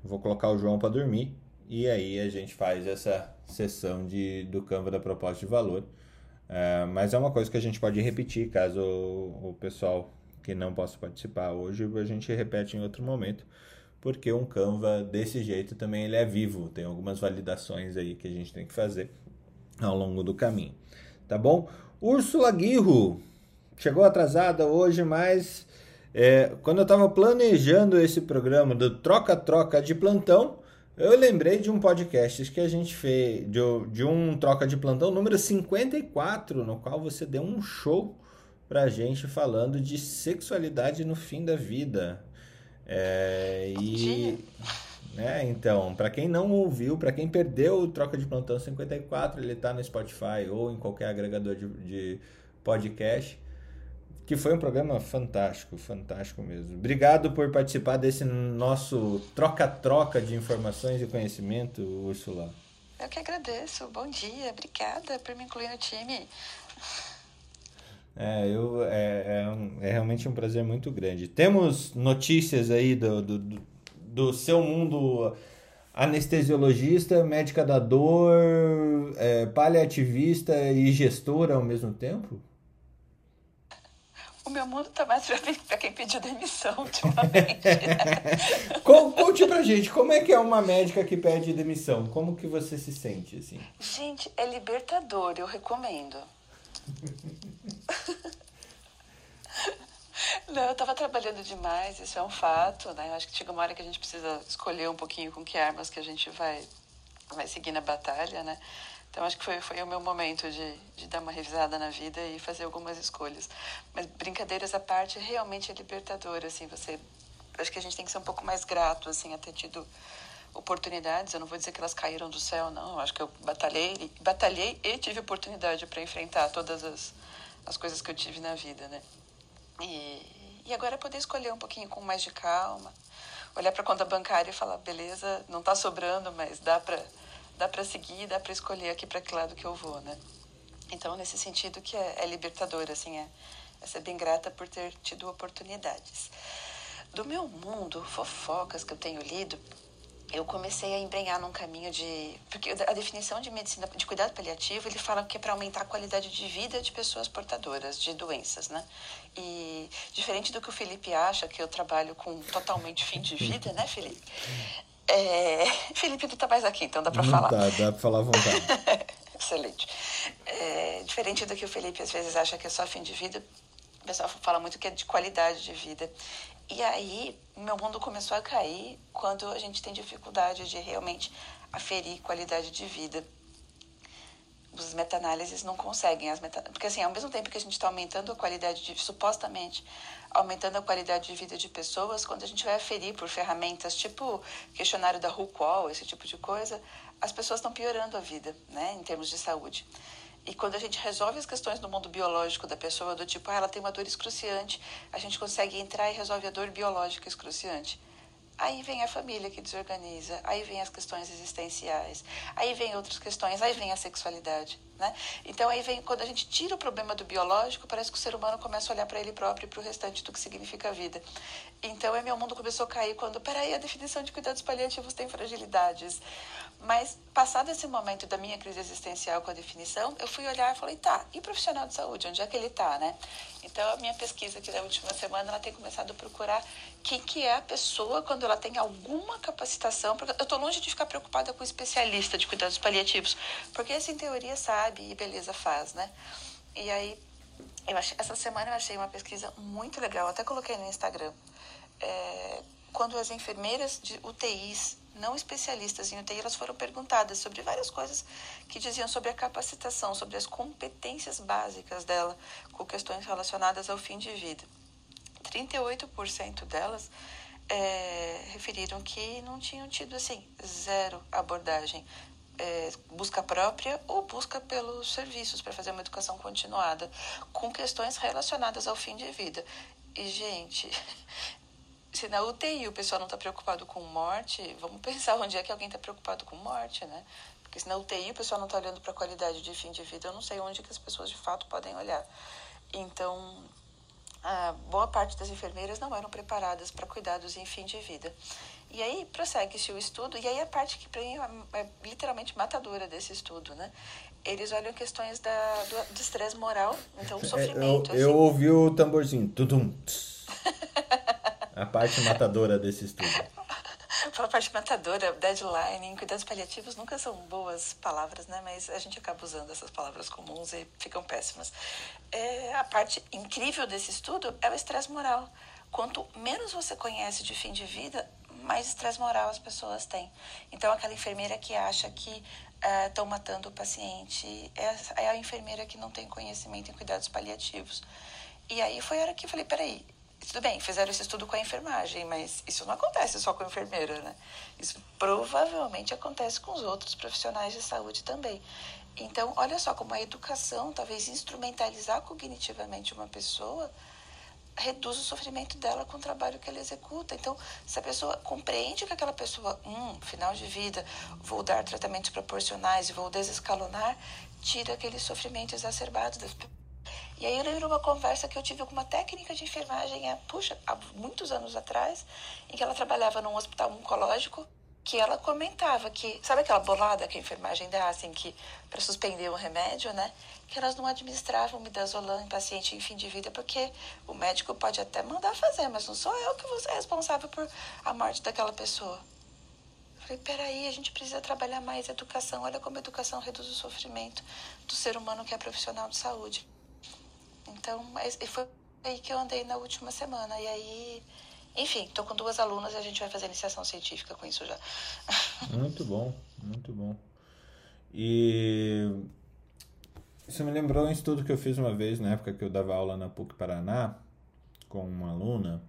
vou colocar o João para dormir e aí a gente faz essa sessão de, do Canva da proposta de valor. É, mas é uma coisa que a gente pode repetir caso o, o pessoal que não possa participar hoje, a gente repete em outro momento, porque um Canva desse jeito também ele é vivo, tem algumas validações aí que a gente tem que fazer ao longo do caminho. Tá bom? Úrsula Guirro chegou atrasada hoje, mas é, quando eu estava planejando esse programa do troca-troca de plantão, eu lembrei de um podcast que a gente fez, de, de um troca de plantão número 54, no qual você deu um show pra gente falando de sexualidade no fim da vida. É, e. Né, então, para quem não ouviu, para quem perdeu o Troca de Plantão 54, ele tá no Spotify ou em qualquer agregador de, de podcast. Que foi um programa fantástico, fantástico mesmo. Obrigado por participar desse nosso troca-troca de informações e conhecimento, Úrsula. Eu que agradeço. Bom dia, obrigada por me incluir no time. É, eu, é, é, um, é, realmente um prazer muito grande. Temos notícias aí do, do, do seu mundo anestesiologista, médica da dor, é, paliativista e gestora ao mesmo tempo? O meu mundo tá mais para quem pediu demissão ultimamente. Conte pra gente, como é que é uma médica que pede demissão? Como que você se sente, assim? Gente, é libertador, eu recomendo. Não, eu estava trabalhando demais, isso é um fato, né? Acho que chega uma hora que a gente precisa escolher um pouquinho com que armas que a gente vai, vai seguir na batalha, né? Então acho que foi, foi o meu momento de, de dar uma revisada na vida e fazer algumas escolhas. Mas brincadeiras à parte, realmente é libertador, assim, você... Acho que a gente tem que ser um pouco mais grato, assim, a ter tido oportunidades. Eu não vou dizer que elas caíram do céu, não. Eu acho que eu batalhei, batalhei e tive oportunidade para enfrentar todas as, as coisas que eu tive na vida, né? E, e agora poder escolher um pouquinho com mais de calma, olhar para a conta bancária e falar, beleza, não está sobrando, mas dá para dá para seguir, dá para escolher aqui para que lado que eu vou, né? Então, nesse sentido que é, é libertador, assim, é, é ser bem grata por ter tido oportunidades. Do meu mundo, fofocas que eu tenho lido, eu comecei a embrenhar num caminho de. Porque a definição de medicina de cuidado paliativo ele fala que é para aumentar a qualidade de vida de pessoas portadoras de doenças, né? E diferente do que o Felipe acha, que eu trabalho com totalmente fim de vida, né, Felipe? É... Felipe, tu tá mais aqui, então dá para falar. Tá, dá para falar à vontade. Excelente. É... Diferente do que o Felipe às vezes acha que é só fim de vida, o pessoal fala muito que é de qualidade de vida. E aí, meu mundo começou a cair quando a gente tem dificuldade de realmente aferir qualidade de vida. Os meta-análises não conseguem. As meta... Porque, assim, ao mesmo tempo que a gente está aumentando a qualidade de supostamente aumentando a qualidade de vida de pessoas, quando a gente vai aferir por ferramentas tipo questionário da RuQual, esse tipo de coisa, as pessoas estão piorando a vida, né, em termos de saúde. E quando a gente resolve as questões do mundo biológico da pessoa, do tipo, ah, ela tem uma dor excruciante, a gente consegue entrar e resolve a dor biológica excruciante. Aí vem a família que desorganiza, aí vem as questões existenciais, aí vem outras questões, aí vem a sexualidade, né? Então aí vem quando a gente tira o problema do biológico, parece que o ser humano começa a olhar para ele próprio e para o restante do que significa a vida. Então é meu mundo começou a cair quando, peraí, a definição de cuidados paliativos tem fragilidades. Mas, passado esse momento da minha crise existencial com a definição, eu fui olhar e falei, tá, e profissional de saúde, onde é que ele está, né? Então, a minha pesquisa aqui da última semana, ela tem começado a procurar quem que é a pessoa quando ela tem alguma capacitação, porque eu estou longe de ficar preocupada com especialista de cuidados paliativos, porque esse, em teoria, sabe e beleza faz, né? E aí, eu achei, essa semana eu achei uma pesquisa muito legal, até coloquei no Instagram, é, quando as enfermeiras de UTIs não especialistas em UTI, elas foram perguntadas sobre várias coisas que diziam sobre a capacitação, sobre as competências básicas dela com questões relacionadas ao fim de vida. 38% delas é, referiram que não tinham tido assim zero abordagem é, busca própria ou busca pelos serviços para fazer uma educação continuada com questões relacionadas ao fim de vida. E, gente, se na UTI o pessoal não está preocupado com morte, vamos pensar onde é que alguém está preocupado com morte, né? Porque se na UTI o pessoal não está olhando para a qualidade de fim de vida, eu não sei onde que as pessoas de fato podem olhar. Então, a boa parte das enfermeiras não eram preparadas para cuidados em fim de vida. E aí prossegue-se o estudo, e aí a parte que para mim é, é literalmente matadora desse estudo, né? Eles olham questões da, do, do estresse moral, então o sofrimento. É, eu, assim. eu ouvi o tamborzinho, tudum. A parte matadora desse estudo. a parte matadora, deadline, cuidados paliativos nunca são boas palavras, né? Mas a gente acaba usando essas palavras comuns e ficam péssimas. É, a parte incrível desse estudo é o estresse moral. Quanto menos você conhece de fim de vida, mais estresse moral as pessoas têm. Então, aquela enfermeira que acha que estão é, matando o paciente é, é a enfermeira que não tem conhecimento em cuidados paliativos. E aí foi a hora que eu falei, peraí, tudo bem, fizeram esse estudo com a enfermagem, mas isso não acontece só com a enfermeira, né? Isso provavelmente acontece com os outros profissionais de saúde também. Então, olha só como a educação, talvez instrumentalizar cognitivamente uma pessoa, reduz o sofrimento dela com o trabalho que ela executa. Então, se a pessoa compreende que aquela pessoa, hum, final de vida, vou dar tratamentos proporcionais e vou desescalonar, tira aquele sofrimento exacerbado das pessoas e aí eu lembro uma conversa que eu tive com uma técnica de enfermagem, é, puxa, há muitos anos atrás, em que ela trabalhava num hospital oncológico, que ela comentava que, sabe aquela bolada que a enfermagem dá, assim, que para suspender o remédio, né? Que elas não administravam midazolam em paciente em fim de vida, porque o médico pode até mandar fazer, mas não sou eu que vou ser responsável por a morte daquela pessoa. Falei, peraí, a gente precisa trabalhar mais educação. Olha como a educação reduz o sofrimento do ser humano que é profissional de saúde. Então, foi aí que eu andei na última semana. E aí, enfim, tô com duas alunas e a gente vai fazer iniciação científica com isso já. Muito bom, muito bom. E isso me lembrou um estudo que eu fiz uma vez, na época que eu dava aula na PUC Paraná, com uma aluna,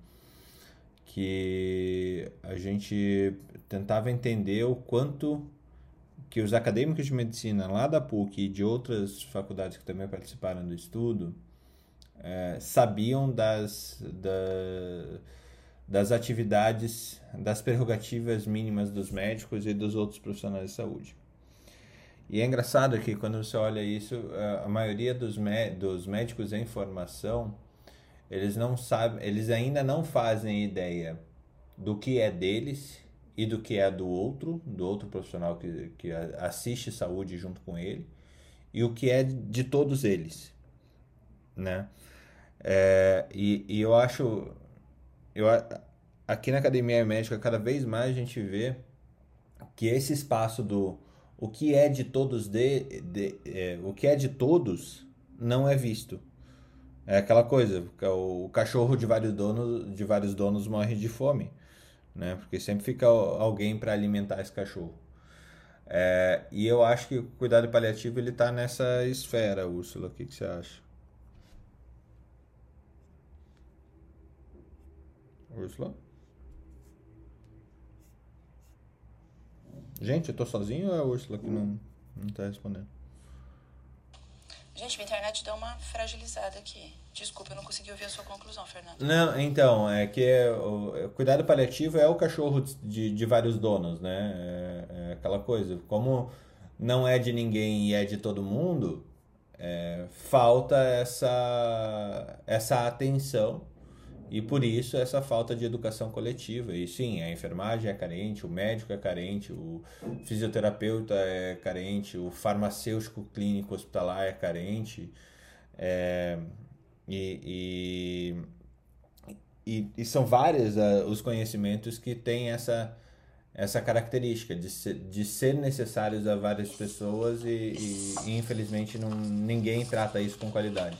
que a gente tentava entender o quanto que os acadêmicos de medicina lá da PUC e de outras faculdades que também participaram do estudo é, sabiam das, da, das atividades, das prerrogativas mínimas dos médicos e dos outros profissionais de saúde. E é engraçado que quando você olha isso, a maioria dos, dos médicos em formação, eles não sabem, eles ainda não fazem ideia do que é deles e do que é do outro, do outro profissional que, que assiste saúde junto com ele, e o que é de todos eles, né? É, e, e eu acho, eu, aqui na Academia Médica, cada vez mais a gente vê que esse espaço do o que é de todos de, de é, o que é de todos não é visto. É aquela coisa o cachorro de vários donos de vários donos morre de fome né? Porque sempre fica alguém para alimentar esse cachorro. É, e eu acho que o cuidado paliativo ele está nessa esfera Úrsula. O que, que você acha Úrsula Gente, eu tô sozinho ou é a Úrsula que não, não tá respondendo? Gente, minha internet deu uma fragilizada aqui. Desculpa, eu não consegui ouvir a sua conclusão, Fernando. Não, então, é que é, o, é, cuidado paliativo é o cachorro de, de vários donos, né? É, é aquela coisa. Como não é de ninguém e é de todo mundo, é, falta essa, essa atenção e por isso essa falta de educação coletiva. E sim, a enfermagem é carente, o médico é carente, o fisioterapeuta é carente, o farmacêutico clínico hospitalar é carente. É, e, e, e, e, são vários uh, os conhecimentos que têm essa, essa característica de ser, de ser necessários a várias pessoas e, e, infelizmente não, ninguém trata isso com qualidade.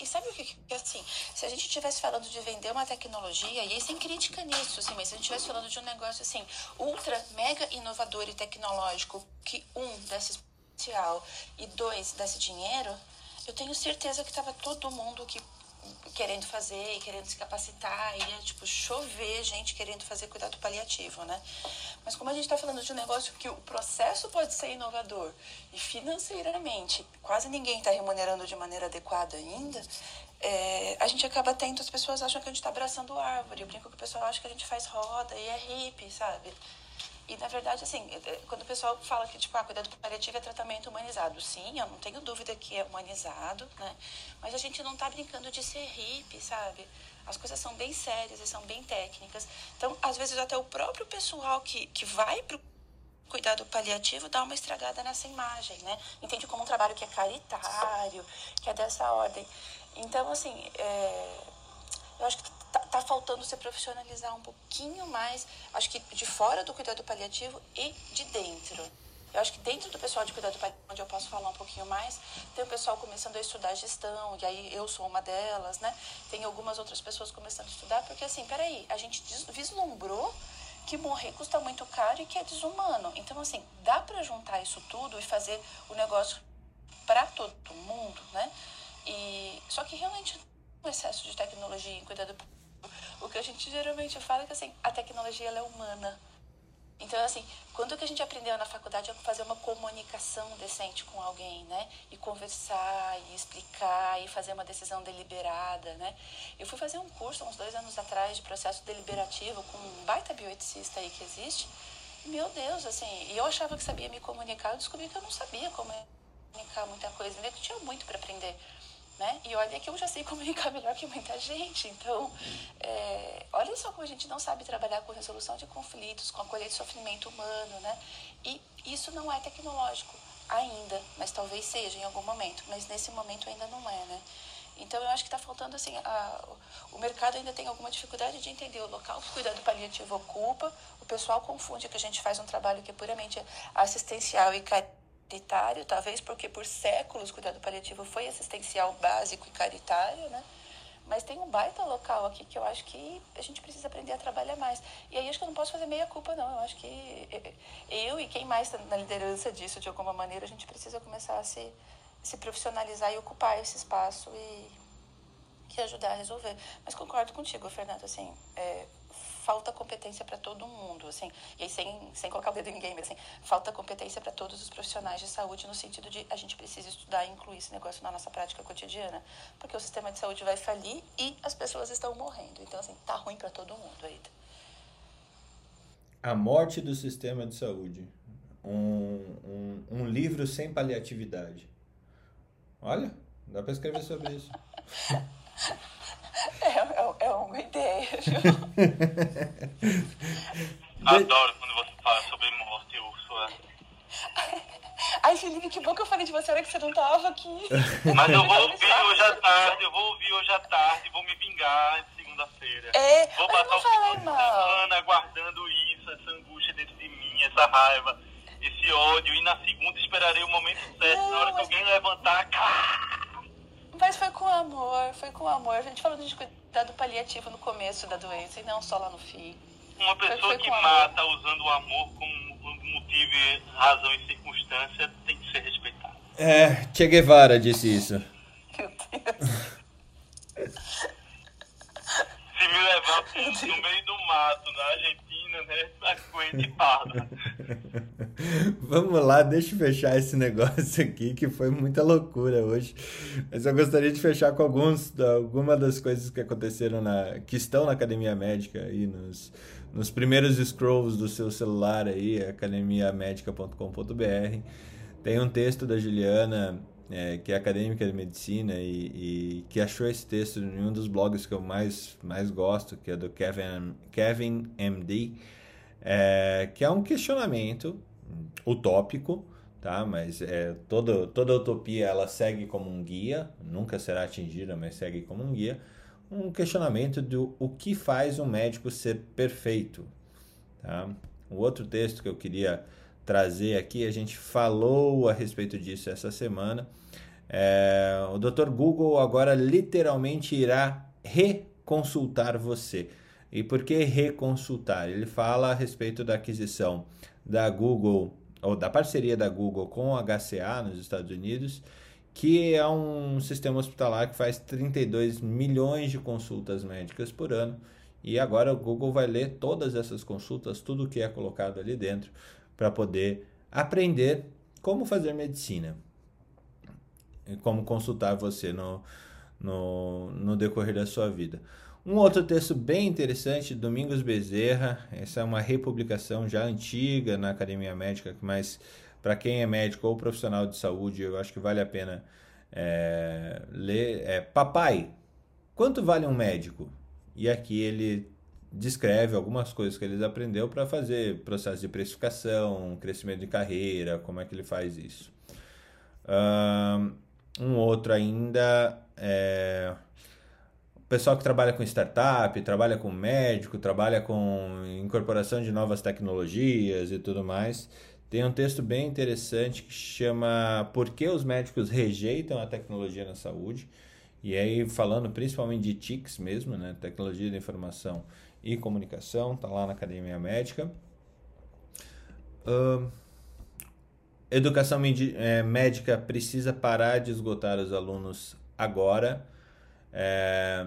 E sabe o que, que assim, se a gente estivesse falando de vender uma tecnologia, e aí sem crítica nisso, assim, mas se a gente estivesse falando de um negócio assim, ultra, mega inovador e tecnológico, que um, desse especial e dois, desse dinheiro, eu tenho certeza que estava todo mundo que querendo fazer e querendo se capacitar, ia tipo chover gente querendo fazer cuidado paliativo, né? Mas como a gente está falando de um negócio que o processo pode ser inovador e financeiramente quase ninguém está remunerando de maneira adequada ainda, é, a gente acaba tendo, as pessoas acham que a gente está abraçando árvore. Eu brinco que o pessoal acha que a gente faz roda e é hippie, sabe? E, na verdade, assim, quando o pessoal fala que, tipo, ah, cuidado paliativo é tratamento humanizado, sim, eu não tenho dúvida que é humanizado, né? Mas a gente não tá brincando de ser hippie, sabe? As coisas são bem sérias e são bem técnicas. Então, às vezes, até o próprio pessoal que, que vai pro cuidado paliativo dá uma estragada nessa imagem, né? Entende como um trabalho que é caritário, que é dessa ordem. Então, assim, é... eu acho que tá, tá faltando se profissionalizar um pouquinho mais, acho que de fora do cuidado paliativo e de dentro. Eu acho que dentro do pessoal de cuidado paliativo, onde eu posso falar um pouquinho mais, tem o pessoal começando a estudar gestão, e aí eu sou uma delas, né? Tem algumas outras pessoas começando a estudar, porque assim, peraí, a gente vislumbrou que morrer custa muito caro e que é desumano. Então, assim, dá para juntar isso tudo e fazer o negócio para todo mundo, né? E só que realmente o excesso de tecnologia em cuidado o que a gente geralmente fala é que assim, a tecnologia é humana. Então, assim, quando que a gente aprendeu na faculdade a fazer uma comunicação decente com alguém, né? E conversar, e explicar, e fazer uma decisão deliberada, né? Eu fui fazer um curso uns dois anos atrás de processo deliberativo com um baita bioeticista aí que existe. Meu Deus, assim, e eu achava que sabia me comunicar, eu descobri que eu não sabia comunicar muita coisa, né? Que tinha muito para aprender. Né? E olha que eu já sei comunicar melhor que muita gente. Então, é, olha só como a gente não sabe trabalhar com resolução de conflitos, com acolher de sofrimento humano, né? E isso não é tecnológico ainda, mas talvez seja em algum momento. Mas nesse momento ainda não é, né? Então, eu acho que está faltando, assim, a, o mercado ainda tem alguma dificuldade de entender o local que o cuidado paliativo ocupa. O pessoal confunde que a gente faz um trabalho que é puramente assistencial e caritário, talvez porque por séculos o cuidado paliativo foi assistencial básico e caritário, né? Mas tem um baita local aqui que eu acho que a gente precisa aprender a trabalhar mais. E aí acho que eu não posso fazer meia culpa, não. Eu acho que eu e quem mais está na liderança disso, de alguma maneira, a gente precisa começar a se, se profissionalizar e ocupar esse espaço e, e ajudar a resolver. Mas concordo contigo, Fernando, assim, é, falta competência para todo mundo, assim, e aí sem, sem colocar o dedo em ninguém, mas assim, falta competência para todos os profissionais de saúde no sentido de a gente precisa estudar e incluir esse negócio na nossa prática cotidiana, porque o sistema de saúde vai falir e as pessoas estão morrendo. Então, assim, tá ruim para todo mundo aí. A morte do sistema de saúde. Um, um, um livro sem paliatividade. Olha, dá para escrever sobre isso. é, é, é um uma ideia, viu? Adoro quando você fala sobre morte, Úrsula. Ai, Felipe, que bom que eu falei de você, olha que você não tava aqui. Mas eu vou ouvir hoje à tarde, eu vou ouvir hoje à tarde, vou me vingar segunda-feira. É, vou passar o final de semana aguardando isso, essa angústia dentro de mim, essa raiva, esse ódio, e na segunda esperarei o momento certo, não, na hora que alguém levantar. Mas foi com amor, foi com amor. A gente falou de cuidar do paliativo no começo da doença e não só lá no fim. Uma pessoa foi, foi que mata amor. usando o amor como motivo, razão e circunstância tem que ser respeitada. É, Che Guevara disse isso. Meu Deus. Se me levar no meio do mato, na Argentina, né? Aguente parda. Vamos lá, deixa eu fechar esse negócio aqui que foi muita loucura hoje. Mas eu gostaria de fechar com alguns, alguma das coisas que aconteceram na, que estão na academia médica aí nos, nos primeiros scrolls do seu celular aí, academiamedica.com.br. Tem um texto da Juliana, é, que é acadêmica de medicina e, e, que achou esse texto em um dos blogs que eu mais, mais gosto, que é do Kevin, Kevin MD, é, que é um questionamento utópico, tá? Mas é, toda, toda utopia ela segue como um guia, nunca será atingida, mas segue como um guia. Um questionamento do o que faz um médico ser perfeito, tá? O outro texto que eu queria trazer aqui, a gente falou a respeito disso essa semana. É, o Dr. Google agora literalmente irá reconsultar você. E por que reconsultar? Ele fala a respeito da aquisição da Google, ou da parceria da Google com a HCA nos Estados Unidos, que é um sistema hospitalar que faz 32 milhões de consultas médicas por ano. E agora o Google vai ler todas essas consultas, tudo que é colocado ali dentro, para poder aprender como fazer medicina e como consultar você no, no, no decorrer da sua vida. Um outro texto bem interessante, Domingos Bezerra. Essa é uma republicação já antiga na Academia Médica, mas para quem é médico ou profissional de saúde, eu acho que vale a pena é, ler. É, Papai, quanto vale um médico? E aqui ele descreve algumas coisas que ele aprendeu para fazer processo de precificação, crescimento de carreira, como é que ele faz isso. Um outro ainda é pessoal que trabalha com startup, trabalha com médico, trabalha com incorporação de novas tecnologias e tudo mais. Tem um texto bem interessante que chama Por que os médicos rejeitam a tecnologia na saúde? E aí falando principalmente de TICs mesmo, né? Tecnologia da informação e comunicação, tá lá na Academia Médica. Uh, educação é, médica precisa parar de esgotar os alunos agora. É,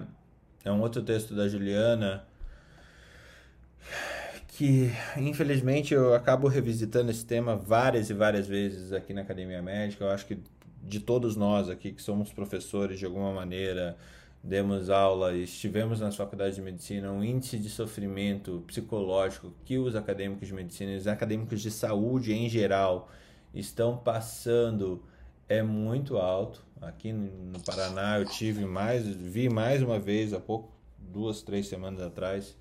é um outro texto da Juliana que infelizmente eu acabo revisitando esse tema várias e várias vezes aqui na Academia Médica. Eu acho que de todos nós aqui que somos professores de alguma maneira, demos aula e estivemos nas faculdades de medicina, um índice de sofrimento psicológico que os acadêmicos de medicina e os acadêmicos de saúde em geral estão passando é muito alto. Aqui no Paraná eu tive mais, vi mais uma vez há pouco, duas, três semanas atrás,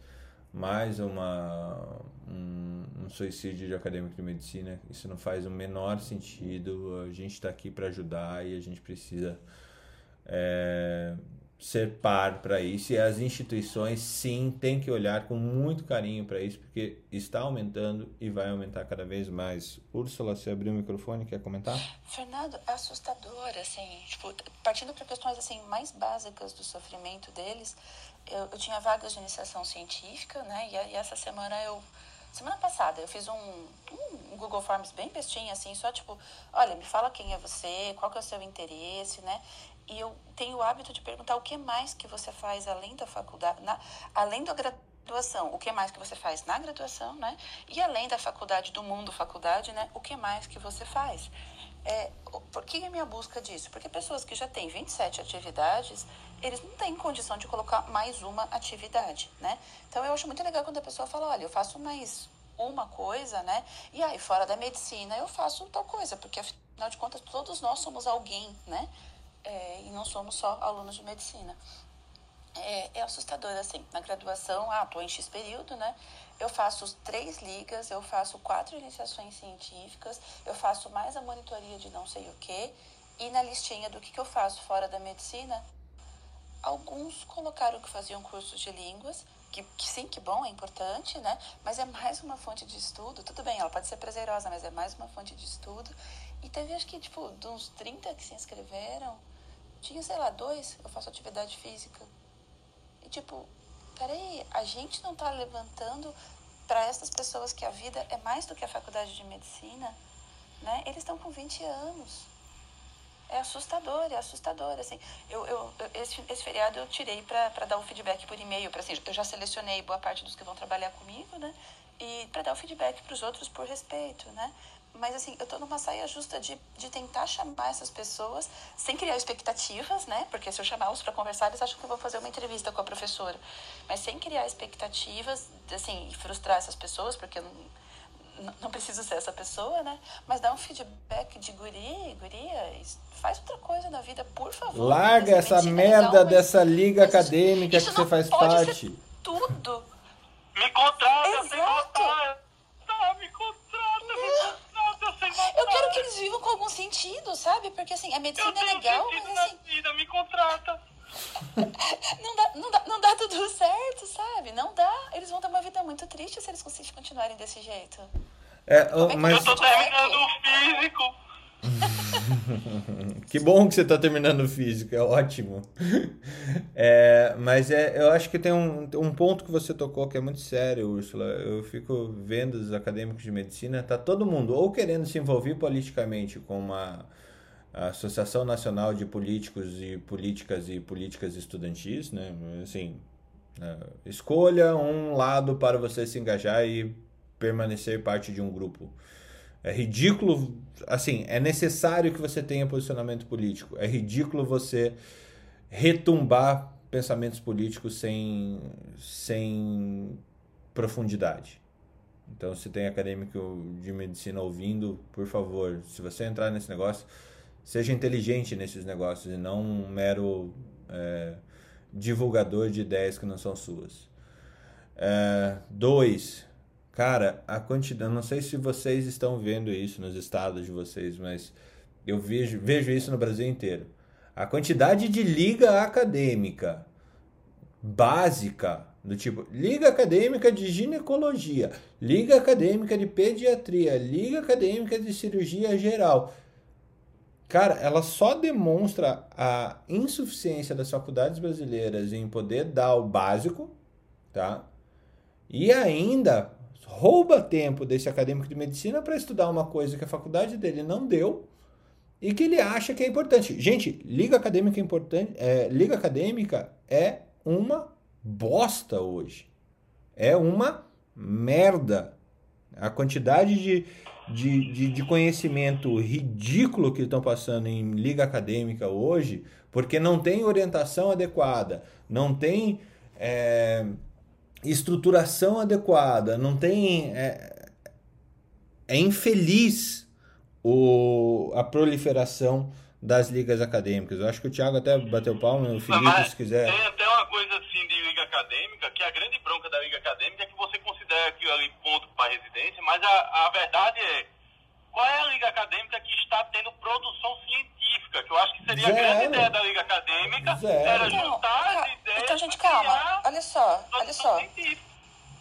mais uma, um, um suicídio de acadêmico de medicina. Isso não faz o menor sentido. A gente está aqui para ajudar e a gente precisa é, ser par para isso e as instituições sim têm que olhar com muito carinho para isso porque está aumentando e vai aumentar cada vez mais. Úrsula, você abriu o microfone, quer comentar? Fernando, é assustador, assim, tipo, partindo para questões assim mais básicas do sofrimento deles, eu, eu tinha vagas de iniciação científica, né, e, e, essa semana eu, semana passada, eu fiz um, um Google Forms bem bestinho, assim, só tipo, olha, me fala quem é você, qual que é o seu interesse, né, e eu tenho o hábito de perguntar o que mais que você faz além da faculdade, na, além da graduação, o que mais que você faz na graduação, né? E além da faculdade, do mundo faculdade, né? O que mais que você faz? É, por que a minha busca disso? Porque pessoas que já têm 27 atividades, eles não têm condição de colocar mais uma atividade, né? Então eu acho muito legal quando a pessoa fala, olha, eu faço mais uma coisa, né? E aí, fora da medicina, eu faço tal coisa, porque afinal de contas, todos nós somos alguém, né? É, e não somos só alunos de medicina. é, é assustador, assim. Na graduação, ah, tô em X período, né? Eu faço três ligas, eu faço quatro iniciações científicas, eu faço mais a monitoria de não sei o quê. E na listinha do que, que eu faço fora da medicina, alguns colocaram que faziam cursos de línguas, que, que, sim, que bom, é importante, né? Mas é mais uma fonte de estudo. Tudo bem, ela pode ser prazerosa, mas é mais uma fonte de estudo. E teve, acho que, tipo, uns 30 que se inscreveram, tinha, sei lá, dois, eu faço atividade física. E, tipo, peraí, a gente não tá levantando para essas pessoas que a vida é mais do que a faculdade de medicina, né? Eles estão com 20 anos é assustador, é assustador, assim. Eu, eu, esse, esse feriado eu tirei para dar o feedback por e-mail, para assim, eu já selecionei boa parte dos que vão trabalhar comigo, né? E para dar o feedback para os outros por respeito, né? Mas assim, eu tô numa saia justa de, de tentar chamar essas pessoas sem criar expectativas, né? Porque se eu chamá-los para conversar, eles acham que eu vou fazer uma entrevista com a professora. Mas sem criar expectativas, assim, e frustrar essas pessoas, porque eu não não preciso ser essa pessoa, né? Mas dá um feedback de guri, guria, faz outra coisa na vida, por favor. Larga essa merda legal, dessa liga acadêmica que você faz parte. tudo. Me contrata, Exato. Tá, me contrata, me contrata, sem Eu quero que eles vivam com algum sentido, sabe? Porque assim, a medicina é legal, mas assim. Vida, me contrata. não, dá, não, dá, não dá tudo certo, sabe? Não dá. Eles vão ter uma vida muito triste se eles continuarem desse jeito. É, é mas... Eu tô terminando o físico. que bom que você está terminando o físico, é ótimo. É, mas é, eu acho que tem um, um ponto que você tocou que é muito sério, Úrsula. Eu fico vendo os acadêmicos de medicina, tá todo mundo ou querendo se envolver politicamente com uma Associação Nacional de Políticos e Políticas e Políticas Estudantis, né? Assim, é, escolha um lado para você se engajar e permanecer parte de um grupo. É ridículo, assim, é necessário que você tenha posicionamento político. É ridículo você retumbar pensamentos políticos sem, sem profundidade. Então, se tem acadêmico de medicina ouvindo, por favor, se você entrar nesse negócio, seja inteligente nesses negócios e não um mero é, divulgador de ideias que não são suas. É, dois, cara, a quantidade. Não sei se vocês estão vendo isso nos estados de vocês, mas eu vejo, vejo isso no Brasil inteiro. A quantidade de liga acadêmica básica, do tipo liga acadêmica de ginecologia, liga acadêmica de pediatria, liga acadêmica de cirurgia geral Cara, ela só demonstra a insuficiência das faculdades brasileiras em poder dar o básico, tá? E ainda rouba tempo desse acadêmico de medicina para estudar uma coisa que a faculdade dele não deu e que ele acha que é importante. Gente, liga acadêmica é importante, é, liga acadêmica é uma bosta hoje. É uma merda. A quantidade de de, de, de conhecimento ridículo que estão passando em liga acadêmica hoje, porque não tem orientação adequada, não tem é, estruturação adequada, não tem. É, é infeliz o, a proliferação das ligas acadêmicas. Eu acho que o Thiago até bateu palma, o Felipe, Mas se quiser. Tem até uma coisa assim de liga acadêmica, que a grande bronca da liga acadêmica é que você considera aquilo ali ponto para residência, mas a, a verdade é qual é a liga acadêmica que está tendo produção científica? Que eu acho que seria Zero. a grande ideia da liga acadêmica, Zero. era juntar as ideias. Então, gente, calma. Olha só, olha só. Científica.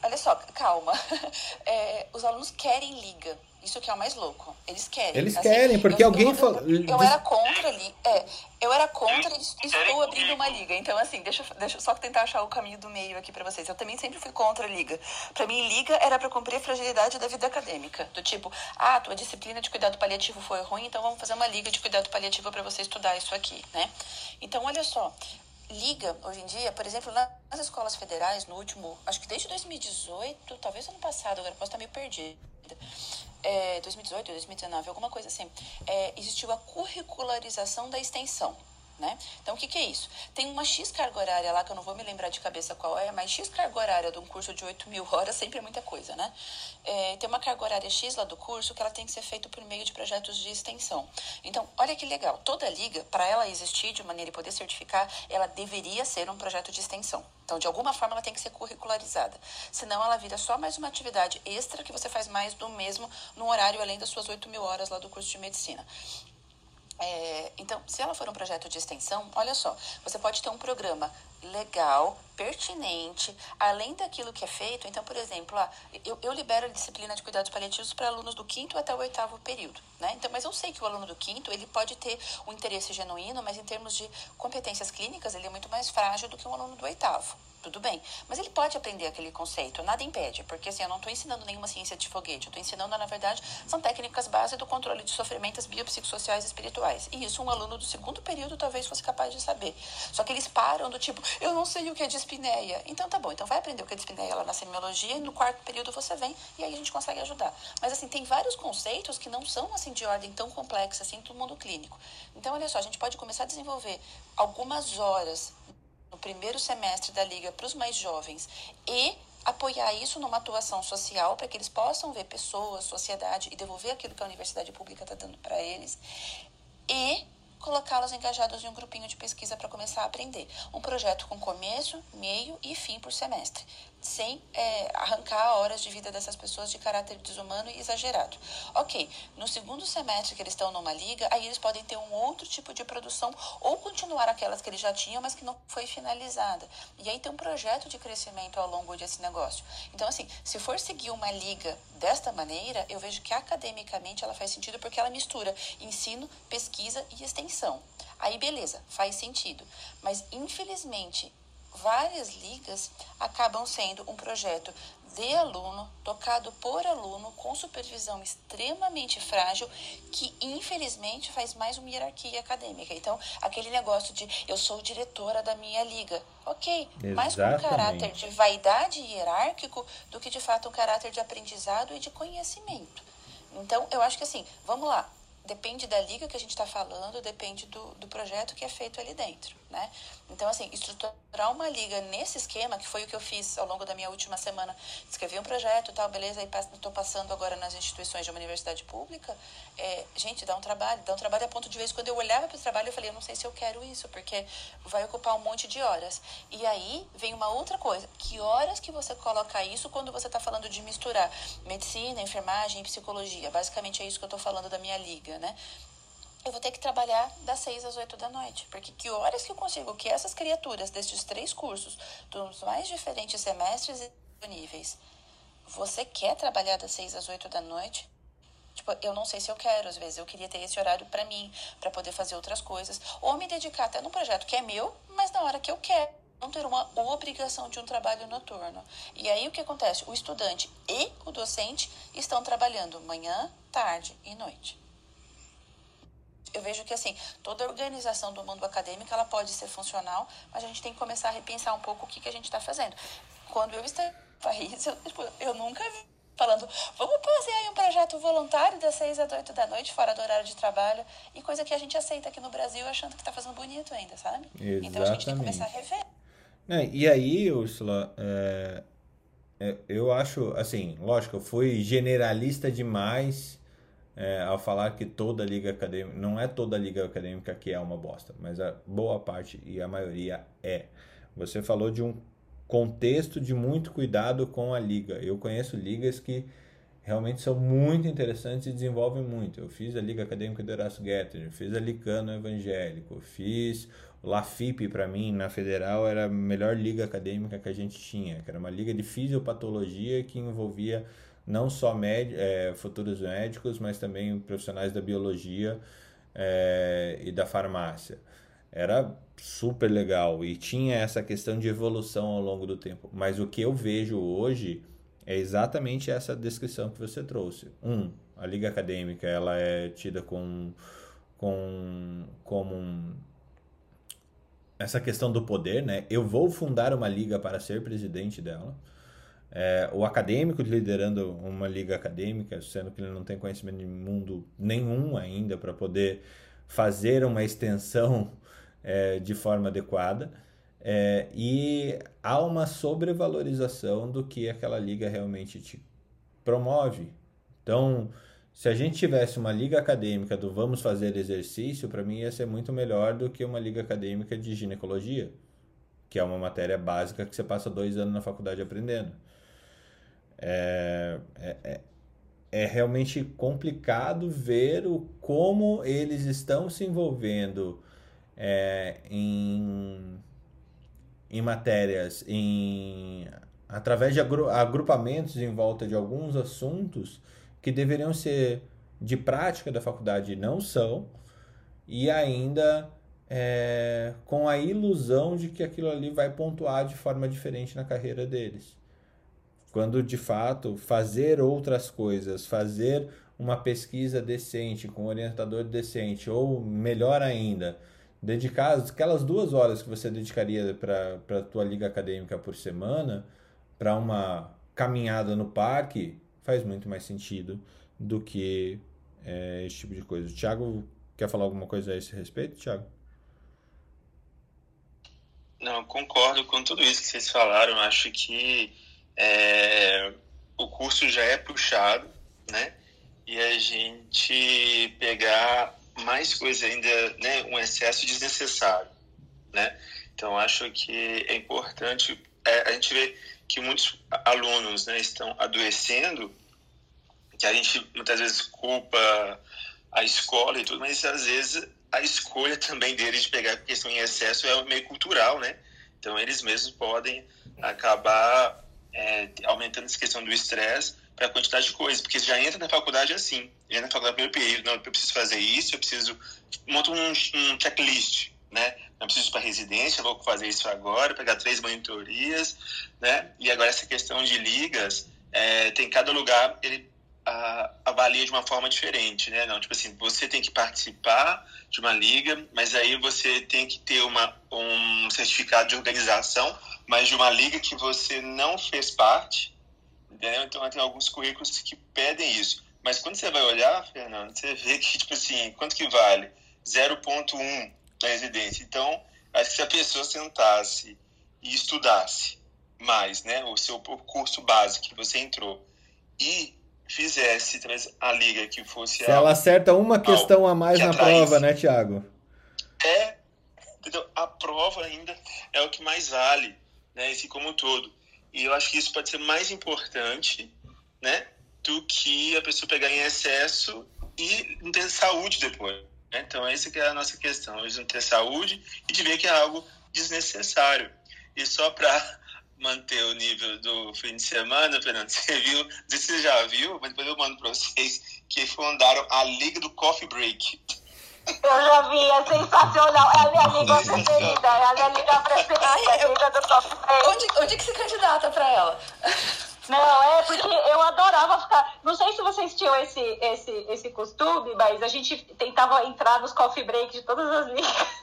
Olha só, calma. É, os alunos querem liga. Isso que é o mais louco. Eles querem. Eles assim, querem, porque eu, alguém eu, falou. Eu, eu, era contra ali. É, eu era contra e estou abrindo uma liga. Então, assim, deixa, deixa eu só tentar achar o caminho do meio aqui para vocês. Eu também sempre fui contra a liga. Para mim, liga era para cumprir a fragilidade da vida acadêmica. Do tipo, ah, tua disciplina de cuidado paliativo foi ruim, então vamos fazer uma liga de cuidado paliativo para você estudar isso aqui, né? Então, olha só. Liga, hoje em dia, por exemplo, nas escolas federais, no último, acho que desde 2018, talvez ano passado, agora posso estar meio perdida é, 2018, 2019, alguma coisa assim, é, existiu a curricularização da extensão. Né? Então, o que, que, é isso? Tem uma X carga horária lá, que eu não vou me lembrar de cabeça qual é, mas X carga horária de um curso de 8 mil horas sempre é muita coisa, né? É, tem uma carga horária X lá do curso que ela tem que ser feita por meio de projetos de extensão. Então, olha que legal, toda liga, para ela existir de maneira e poder certificar, ela deveria ser um projeto de extensão. Então, de alguma forma, ela tem que ser curricularizada. Senão, ela vira só mais uma atividade extra que você faz mais do mesmo num horário além das suas 8 mil horas lá do curso de medicina. É, então, se ela for um projeto de extensão, olha só, você pode ter um programa legal, pertinente, além daquilo que é feito. Então, por exemplo, ah, eu, eu libero a disciplina de cuidados paliativos para alunos do quinto até o oitavo período, né? Então, mas eu sei que o aluno do quinto, ele pode ter um interesse genuíno, mas em termos de competências clínicas, ele é muito mais frágil do que um aluno do oitavo tudo bem. Mas ele pode aprender aquele conceito, nada impede, porque assim, eu não estou ensinando nenhuma ciência de foguete, eu estou ensinando, na verdade, são técnicas base do controle de sofrimentos biopsicossociais e espirituais. E isso um aluno do segundo período talvez fosse capaz de saber. Só que eles param do tipo, eu não sei o que é dispneia. Então tá bom, então vai aprender o que é dispneia lá na semiologia e no quarto período você vem e aí a gente consegue ajudar. Mas assim, tem vários conceitos que não são assim de ordem tão complexa assim do mundo clínico. Então, olha só, a gente pode começar a desenvolver algumas horas no primeiro semestre da liga para os mais jovens e apoiar isso numa atuação social para que eles possam ver pessoas, sociedade e devolver aquilo que a universidade pública está dando para eles e colocá-los engajados em um grupinho de pesquisa para começar a aprender. Um projeto com começo, meio e fim por semestre sem é, arrancar horas de vida dessas pessoas de caráter desumano e exagerado. Ok, no segundo semestre que eles estão numa liga, aí eles podem ter um outro tipo de produção ou continuar aquelas que eles já tinham, mas que não foi finalizada. E aí tem um projeto de crescimento ao longo desse negócio. Então, assim, se for seguir uma liga desta maneira, eu vejo que academicamente ela faz sentido porque ela mistura ensino, pesquisa e extensão. Aí, beleza, faz sentido. Mas, infelizmente, várias ligas acabam sendo um projeto de aluno, tocado por aluno, com supervisão extremamente frágil, que infelizmente faz mais uma hierarquia acadêmica. Então, aquele negócio de eu sou diretora da minha liga. Ok, Exatamente. mais com um caráter de vaidade hierárquico do que de fato um caráter de aprendizado e de conhecimento. Então, eu acho que assim, vamos lá, depende da liga que a gente está falando, depende do, do projeto que é feito ali dentro, né? Então, assim, estruturar uma liga nesse esquema, que foi o que eu fiz ao longo da minha última semana, escrevi um projeto tal, beleza, e estou passando agora nas instituições de uma universidade pública, é, gente, dá um trabalho, dá um trabalho a ponto de vez, quando eu olhava para o trabalho, eu falei, eu não sei se eu quero isso, porque vai ocupar um monte de horas. E aí vem uma outra coisa, que horas que você coloca isso quando você está falando de misturar medicina, enfermagem, psicologia? Basicamente é isso que eu estou falando da minha liga, né? Eu vou ter que trabalhar das 6 às 8 da noite. Porque que horas que eu consigo que essas criaturas destes três cursos, dos mais diferentes semestres e níveis, você quer trabalhar das 6 às 8 da noite? Tipo, eu não sei se eu quero, às vezes eu queria ter esse horário para mim, para poder fazer outras coisas, ou me dedicar até num projeto que é meu, mas na hora que eu quero não ter uma obrigação de um trabalho noturno. E aí o que acontece? O estudante e o docente estão trabalhando manhã, tarde e noite eu vejo que assim toda organização do mundo acadêmico ela pode ser funcional, mas a gente tem que começar a repensar um pouco o que, que a gente está fazendo. Quando eu estava em Paris, eu, tipo, eu nunca vi falando, vamos fazer aí um projeto voluntário das seis às oito da noite, fora do horário de trabalho, e coisa que a gente aceita aqui no Brasil achando que está fazendo bonito ainda, sabe? Exatamente. Então a gente tem que começar a rever. É, e aí, Ursula, é, é, eu acho, assim, lógico, eu fui generalista demais é, ao falar que toda liga acadêmica, não é toda liga acadêmica que é uma bosta, mas a boa parte e a maioria é. Você falou de um contexto de muito cuidado com a liga. Eu conheço ligas que realmente são muito interessantes e desenvolvem muito. Eu fiz a Liga Acadêmica do Horácio Getter, fiz a Licano Evangélico, fiz o LAFIP para mim na Federal era a melhor liga acadêmica que a gente tinha, que era uma liga de fisiopatologia que envolvia não só med, é, futuros médicos, mas também profissionais da biologia é, e da farmácia. Era super legal e tinha essa questão de evolução ao longo do tempo. Mas o que eu vejo hoje é exatamente essa descrição que você trouxe. Um, a liga acadêmica ela é tida com, com como um, essa questão do poder, né? Eu vou fundar uma liga para ser presidente dela é, o acadêmico liderando uma liga acadêmica, sendo que ele não tem conhecimento de mundo nenhum ainda para poder fazer uma extensão é, de forma adequada. É, e há uma sobrevalorização do que aquela liga realmente te promove. Então, se a gente tivesse uma liga acadêmica do vamos fazer exercício, para mim ia ser muito melhor do que uma liga acadêmica de ginecologia, que é uma matéria básica que você passa dois anos na faculdade aprendendo. É, é, é, é realmente complicado ver o, como eles estão se envolvendo é, em, em matérias, em, através de agrupamentos em volta de alguns assuntos que deveriam ser de prática da faculdade não são, e ainda é, com a ilusão de que aquilo ali vai pontuar de forma diferente na carreira deles. Quando de fato fazer outras coisas, fazer uma pesquisa decente, com um orientador decente, ou melhor ainda, dedicar aquelas duas horas que você dedicaria para a tua liga acadêmica por semana, para uma caminhada no parque, faz muito mais sentido do que é, esse tipo de coisa. O Thiago quer falar alguma coisa a esse respeito, Thiago? Não, concordo com tudo isso que vocês falaram. Acho que é, o curso já é puxado, né? E a gente pegar mais coisa ainda, né? Um excesso desnecessário, né? Então, acho que é importante. É, a gente vê que muitos alunos né, estão adoecendo, que a gente muitas vezes culpa a escola e tudo, mas às vezes a escolha também deles de pegar questão em excesso é meio cultural, né? Então eles mesmos podem acabar é, aumentando essa questão do estresse para a quantidade de coisas, porque já entra na faculdade assim, entra na faculdade primeiro período, não, eu preciso fazer isso, eu preciso monta um, um checklist, né? Não preciso ir para residência, vou fazer isso agora, pegar três monitorias, né? E agora essa questão de ligas, é, tem cada lugar ele a, avalia de uma forma diferente, né? Não, tipo assim, você tem que participar de uma liga, mas aí você tem que ter uma, um certificado de organização, mas de uma liga que você não fez parte, entendeu? Então tem alguns currículos que pedem isso. Mas quando você vai olhar, Fernando, você vê que, tipo assim, quanto que vale? 0.1 na residência. Então, acho que se a pessoa sentasse e estudasse mais, né, o seu curso básico que você entrou e fizesse a liga que fosse se ela acerta uma questão a mais na prova, né, Thiago? É, entendeu? A prova ainda é o que mais vale, né, esse como um todo. E eu acho que isso pode ser mais importante, né, do que a pessoa pegar em excesso e não ter saúde depois. Né? Então, essa que é a nossa questão, eles não ter saúde e de ver que é algo desnecessário. E só para manter o nível do fim de semana, Fernando, você viu, você já viu, mas depois eu mando para vocês, que fundaram a Liga do Coffee Break. Eu já vi, é sensacional. É a minha liga preferida, é a minha liga preferida, Ai, eu... a liga do Coffee Break. Onde, onde que se candidata para ela? Não, é porque eu adorava ficar. Não sei se vocês tinham esse, esse, esse costume, mas a gente tentava entrar nos coffee break de todas as ligas.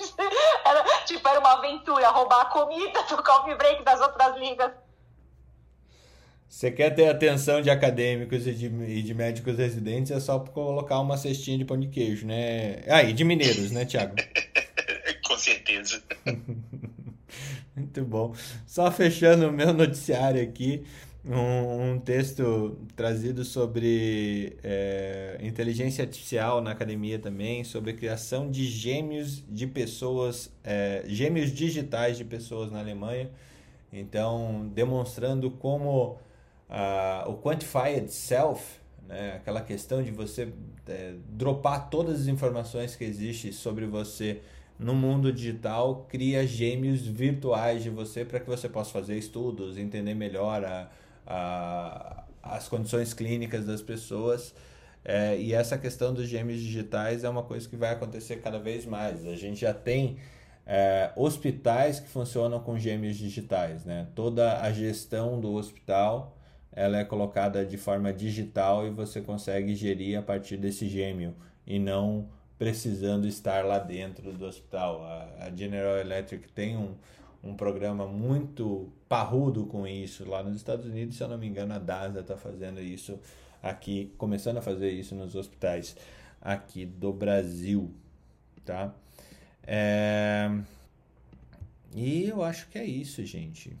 Era, tipo, era uma aventura, roubar a comida do coffee break das outras ligas. Você quer ter atenção de acadêmicos e de, e de médicos residentes, é só colocar uma cestinha de pão de queijo, né? Ah, e de mineiros, né, Tiago? Com certeza. Muito bom. Só fechando o meu noticiário aqui, um, um texto trazido sobre é, inteligência artificial na academia também, sobre a criação de gêmeos de pessoas, é, gêmeos digitais de pessoas na Alemanha. Então, demonstrando como o quantified self, né, aquela questão de você é, dropar todas as informações que existem sobre você no mundo digital cria gêmeos virtuais de você para que você possa fazer estudos, entender melhor a, a, as condições clínicas das pessoas. É, e essa questão dos gêmeos digitais é uma coisa que vai acontecer cada vez mais. A gente já tem é, hospitais que funcionam com gêmeos digitais. Né? Toda a gestão do hospital ela é colocada de forma digital e você consegue gerir a partir desse gêmeo e não precisando estar lá dentro do hospital. A, General Electric tem um, um programa muito parrudo com isso lá nos Estados Unidos, se eu não me engano, a DASA está fazendo isso aqui, começando a fazer isso nos hospitais aqui do Brasil, tá? É... E eu acho que é isso, gente.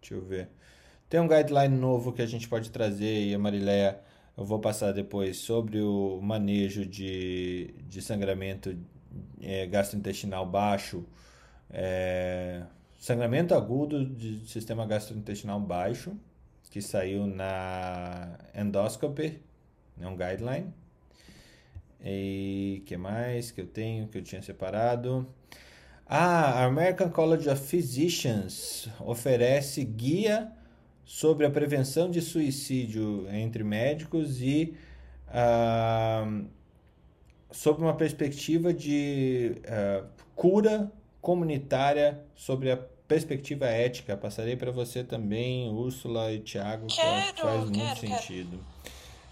Deixa eu ver. Tem um guideline novo que a gente pode trazer e a Marileia eu vou passar depois sobre o manejo de, de sangramento é, gastrointestinal baixo, é, sangramento agudo de sistema gastrointestinal baixo, que saiu na Endoscopy, é um guideline. E que mais que eu tenho que eu tinha separado? Ah, a American College of Physicians oferece guia sobre a prevenção de suicídio entre médicos e uh, sobre uma perspectiva de uh, cura comunitária sobre a perspectiva ética. Passarei para você também, Úrsula e Tiago, que faz muito quero, sentido.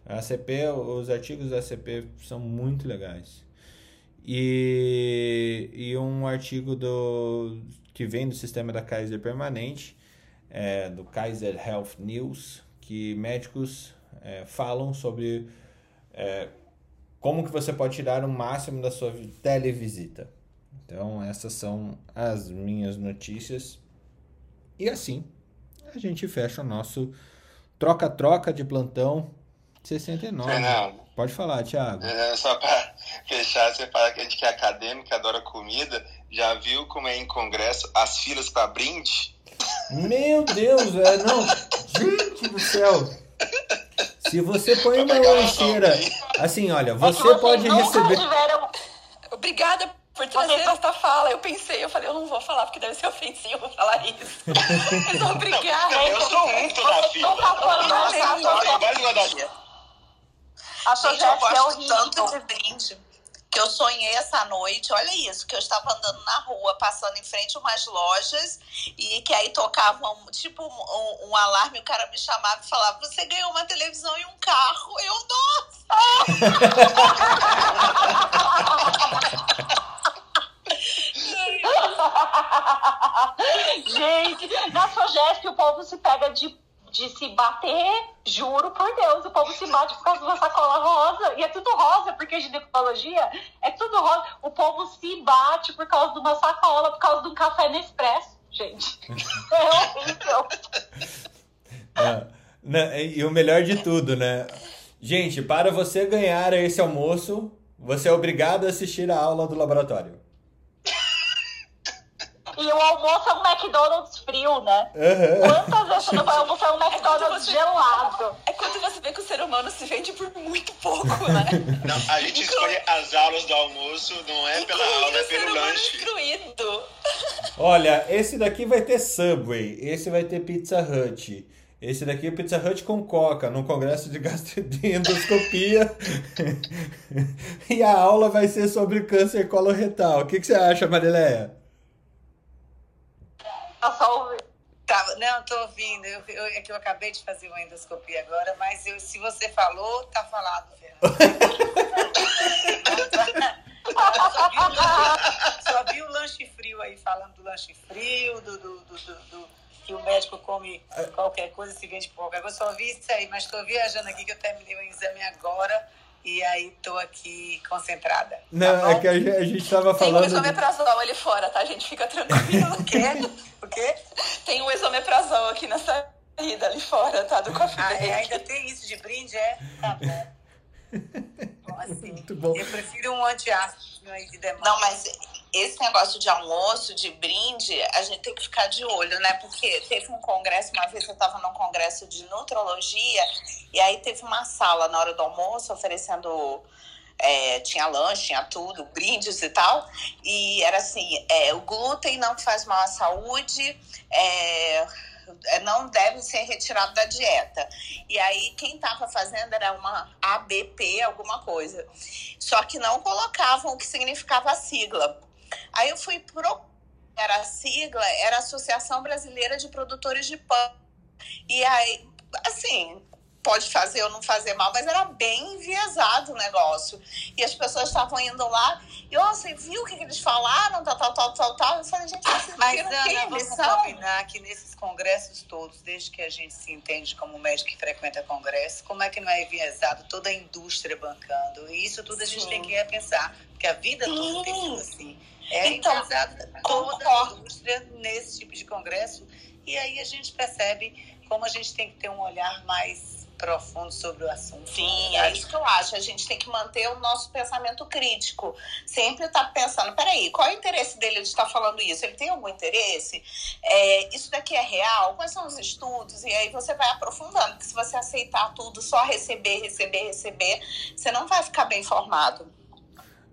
Quero. A CP, os artigos da CP são muito legais. E, e um artigo do que vem do sistema da Kaiser permanente é, do Kaiser Health News, que médicos é, falam sobre é, como que você pode tirar o máximo da sua televisita. Então essas são as minhas notícias. E assim a gente fecha o nosso troca-troca de plantão 69. Fernando, Pode falar, Thiago. É, só para fechar, você fala que a gente que é acadêmico, adora comida. Já viu como é em congresso as filas para brinde? Meu Deus, é, não. Gente do céu. Se você põe uma lancheira. Assim, olha, você é pode receber. Obrigada por trazer esta fala. Eu pensei, eu falei, eu não vou falar porque deve ser ofensivo falar isso. Mas obrigada. Eu sou um da fila. Mais uma da A sua Gente, eu gosto tanto de brinde que eu sonhei essa noite, olha isso, que eu estava andando na rua, passando em frente a umas lojas, e que aí tocavam, tipo, um, um alarme, o cara me chamava e falava, você ganhou uma televisão e um carro. Eu, nossa! Gente, na Sogesp o povo se pega de de se bater, juro por Deus, o povo se bate por causa de uma sacola rosa. E é tudo rosa, porque ginecologia é tudo rosa. O povo se bate por causa de uma sacola, por causa de um café Nespresso, gente. É horrível. É, né, e o melhor de tudo, né? Gente, para você ganhar esse almoço, você é obrigado a assistir a aula do laboratório. E o almoço é um McDonald's frio, né? Uhum. Quantas vezes você não vai almoçar um McDonald's é você... gelado? É quando você vê que o ser humano se vende por muito pouco, né? Não, a gente escolhe as aulas do almoço, não é pela aula, é pelo lanche. Excluído. Olha, esse daqui vai ter Subway, esse vai ter Pizza Hut. Esse daqui é Pizza Hut com Coca, no congresso de gastroendoscopia. e a aula vai ser sobre câncer coloretal. O que, que você acha, Marileia? Tá só ouvindo. Tá, não, tô ouvindo. Eu, eu, é que eu acabei de fazer uma endoscopia agora, mas eu, se você falou, tá falado, só, vi só vi o lanche frio aí, falando do lanche frio, do, do, do, do que o médico come qualquer coisa, se vende por qualquer coisa. Só vi isso aí, mas estou viajando aqui que eu terminei o exame agora e aí tô aqui concentrada. Não, tá é que a gente, estava falando. Tem um esomeprazol ali fora, tá, gente? Fica tranquilo. o quê? O quê? Tem um esomeprazol aqui na saída ali fora, tá? Do coffee ah, é, ainda tem isso de brinde, é? Tá bom. bom assim, Muito bom. Eu prefiro um antiácido aí de demora. Não, mas esse negócio de almoço, de brinde, a gente tem que ficar de olho, né? Porque teve um congresso, uma vez eu estava num congresso de nutrologia, e aí teve uma sala na hora do almoço oferecendo. É, tinha lanche, tinha tudo, brindes e tal. E era assim: é, o glúten não faz mal à saúde, é, é não deve ser retirado da dieta. E aí, quem estava fazendo era uma ABP, alguma coisa. Só que não colocavam o que significava a sigla. Aí eu fui pro era a sigla, era a Associação Brasileira de Produtores de Pão. E aí, assim, pode fazer ou não fazer mal, mas era bem enviesado o negócio. E as pessoas estavam indo lá e, ó, você viu o que, eles falaram, tal, tal, tal, tal, tal. Eu falei, gente, vocês mas, Ana, vamos combinar que nesses congressos todos, desde que a gente se entende como médico que frequenta congresso, como é que não é enviesado toda a indústria bancando? E isso tudo a gente Sim. tem que repensar, porque a vida Sim. toda tem sido assim. É então, a indústria nesse tipo de congresso. E aí a gente percebe como a gente tem que ter um olhar mais profundo sobre o assunto. Sim, é isso que eu acho. A gente tem que manter o nosso pensamento crítico. Sempre estar tá pensando, peraí, qual é o interesse dele de estar falando isso? Ele tem algum interesse? É, isso daqui é real? Quais são os estudos? E aí você vai aprofundando, porque se você aceitar tudo, só receber, receber, receber, você não vai ficar bem informado.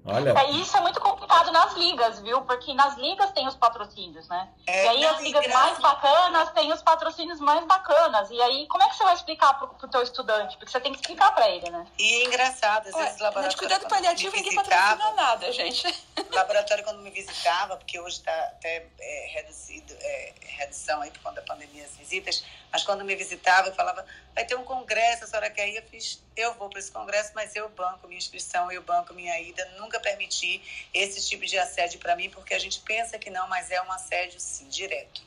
Olha. É, isso é muito complicado nas ligas, viu? Porque nas ligas tem os patrocínios, né? É, e aí as ligas mais bacanas têm os patrocínios mais bacanas. E aí, como é que você vai explicar pro, pro teu estudante? Porque você tem que explicar para ele, né? E é engraçado, às vezes, laboratório. De cuidado paliativo, ninguém patrocina nada, gente. O laboratório, quando me visitava, porque hoje está até é, reduzido, é, redução aí por conta da pandemia, as visitas, mas quando me visitava, eu falava, vai ter um congresso, a senhora quer ir? Eu fiz, eu vou para esse congresso, mas eu banco minha inscrição, eu banco minha ida. Nunca permiti esse tipo de assédio para mim, porque a gente pensa que não, mas é um assédio, sim, direto.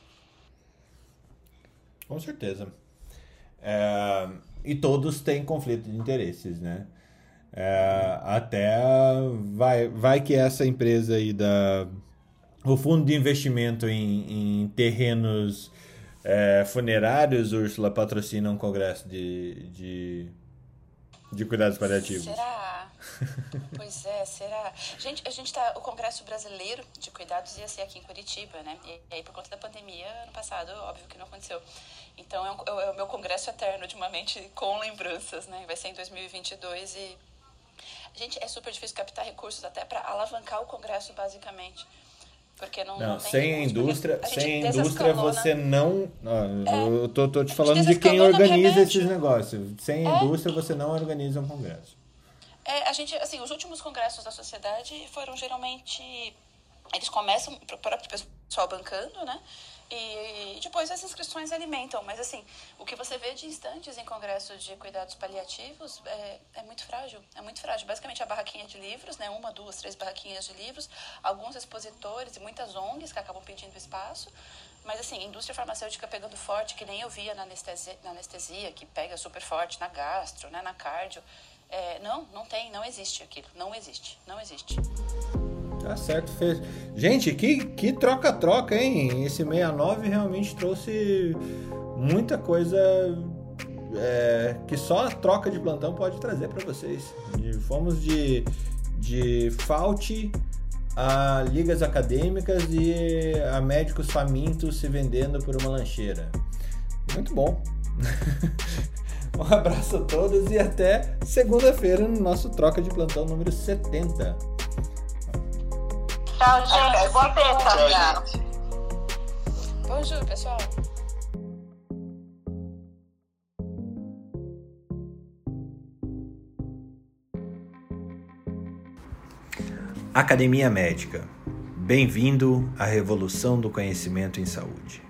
Com certeza. É, e todos têm conflito de interesses, né? É, até vai, vai que essa empresa aí da o fundo de investimento em, em terrenos é, funerários, Úrsula, patrocina um congresso de, de, de cuidados paliativos. Será? pois é, será? Gente, a gente tá. O Congresso Brasileiro de Cuidados ia ser aqui em Curitiba, né? E, aí, por conta da pandemia, ano passado, óbvio que não aconteceu. Então, é, um, é o meu congresso eterno de uma mente com lembranças, né? Vai ser em 2022 e. Gente, é super difícil captar recursos até para alavancar o congresso, basicamente. Porque não, não, não sem a indústria, a sem a indústria você não. é, eu tô, tô te falando de quem organiza esses negócios. Sem a é. indústria você não organiza um congresso. É, a gente, assim, os últimos congressos da sociedade foram geralmente. Eles começam para o próprio pessoal bancando, né? E depois as inscrições alimentam, mas assim, o que você vê de instantes em congresso de cuidados paliativos é, é muito frágil, é muito frágil. Basicamente a barraquinha de livros, né, uma, duas, três barraquinhas de livros, alguns expositores e muitas ONGs que acabam pedindo espaço, mas assim, indústria farmacêutica pegando forte, que nem eu via na anestesia, na anestesia que pega super forte na gastro, né, na cardio. É, não, não tem, não existe aquilo, não existe, não existe. Tá certo, fez. Gente, que, que troca-troca, hein? Esse 69 realmente trouxe muita coisa é, que só a troca de plantão pode trazer para vocês. E fomos de, de falte a ligas acadêmicas e a médicos famintos se vendendo por uma lancheira. Muito bom. um abraço a todos e até segunda-feira no nosso troca de plantão número 70. Tchau, gente. Boa terça. Tchau, gente. Bonjour, pessoal. Academia Médica. Bem-vindo à revolução do conhecimento em saúde.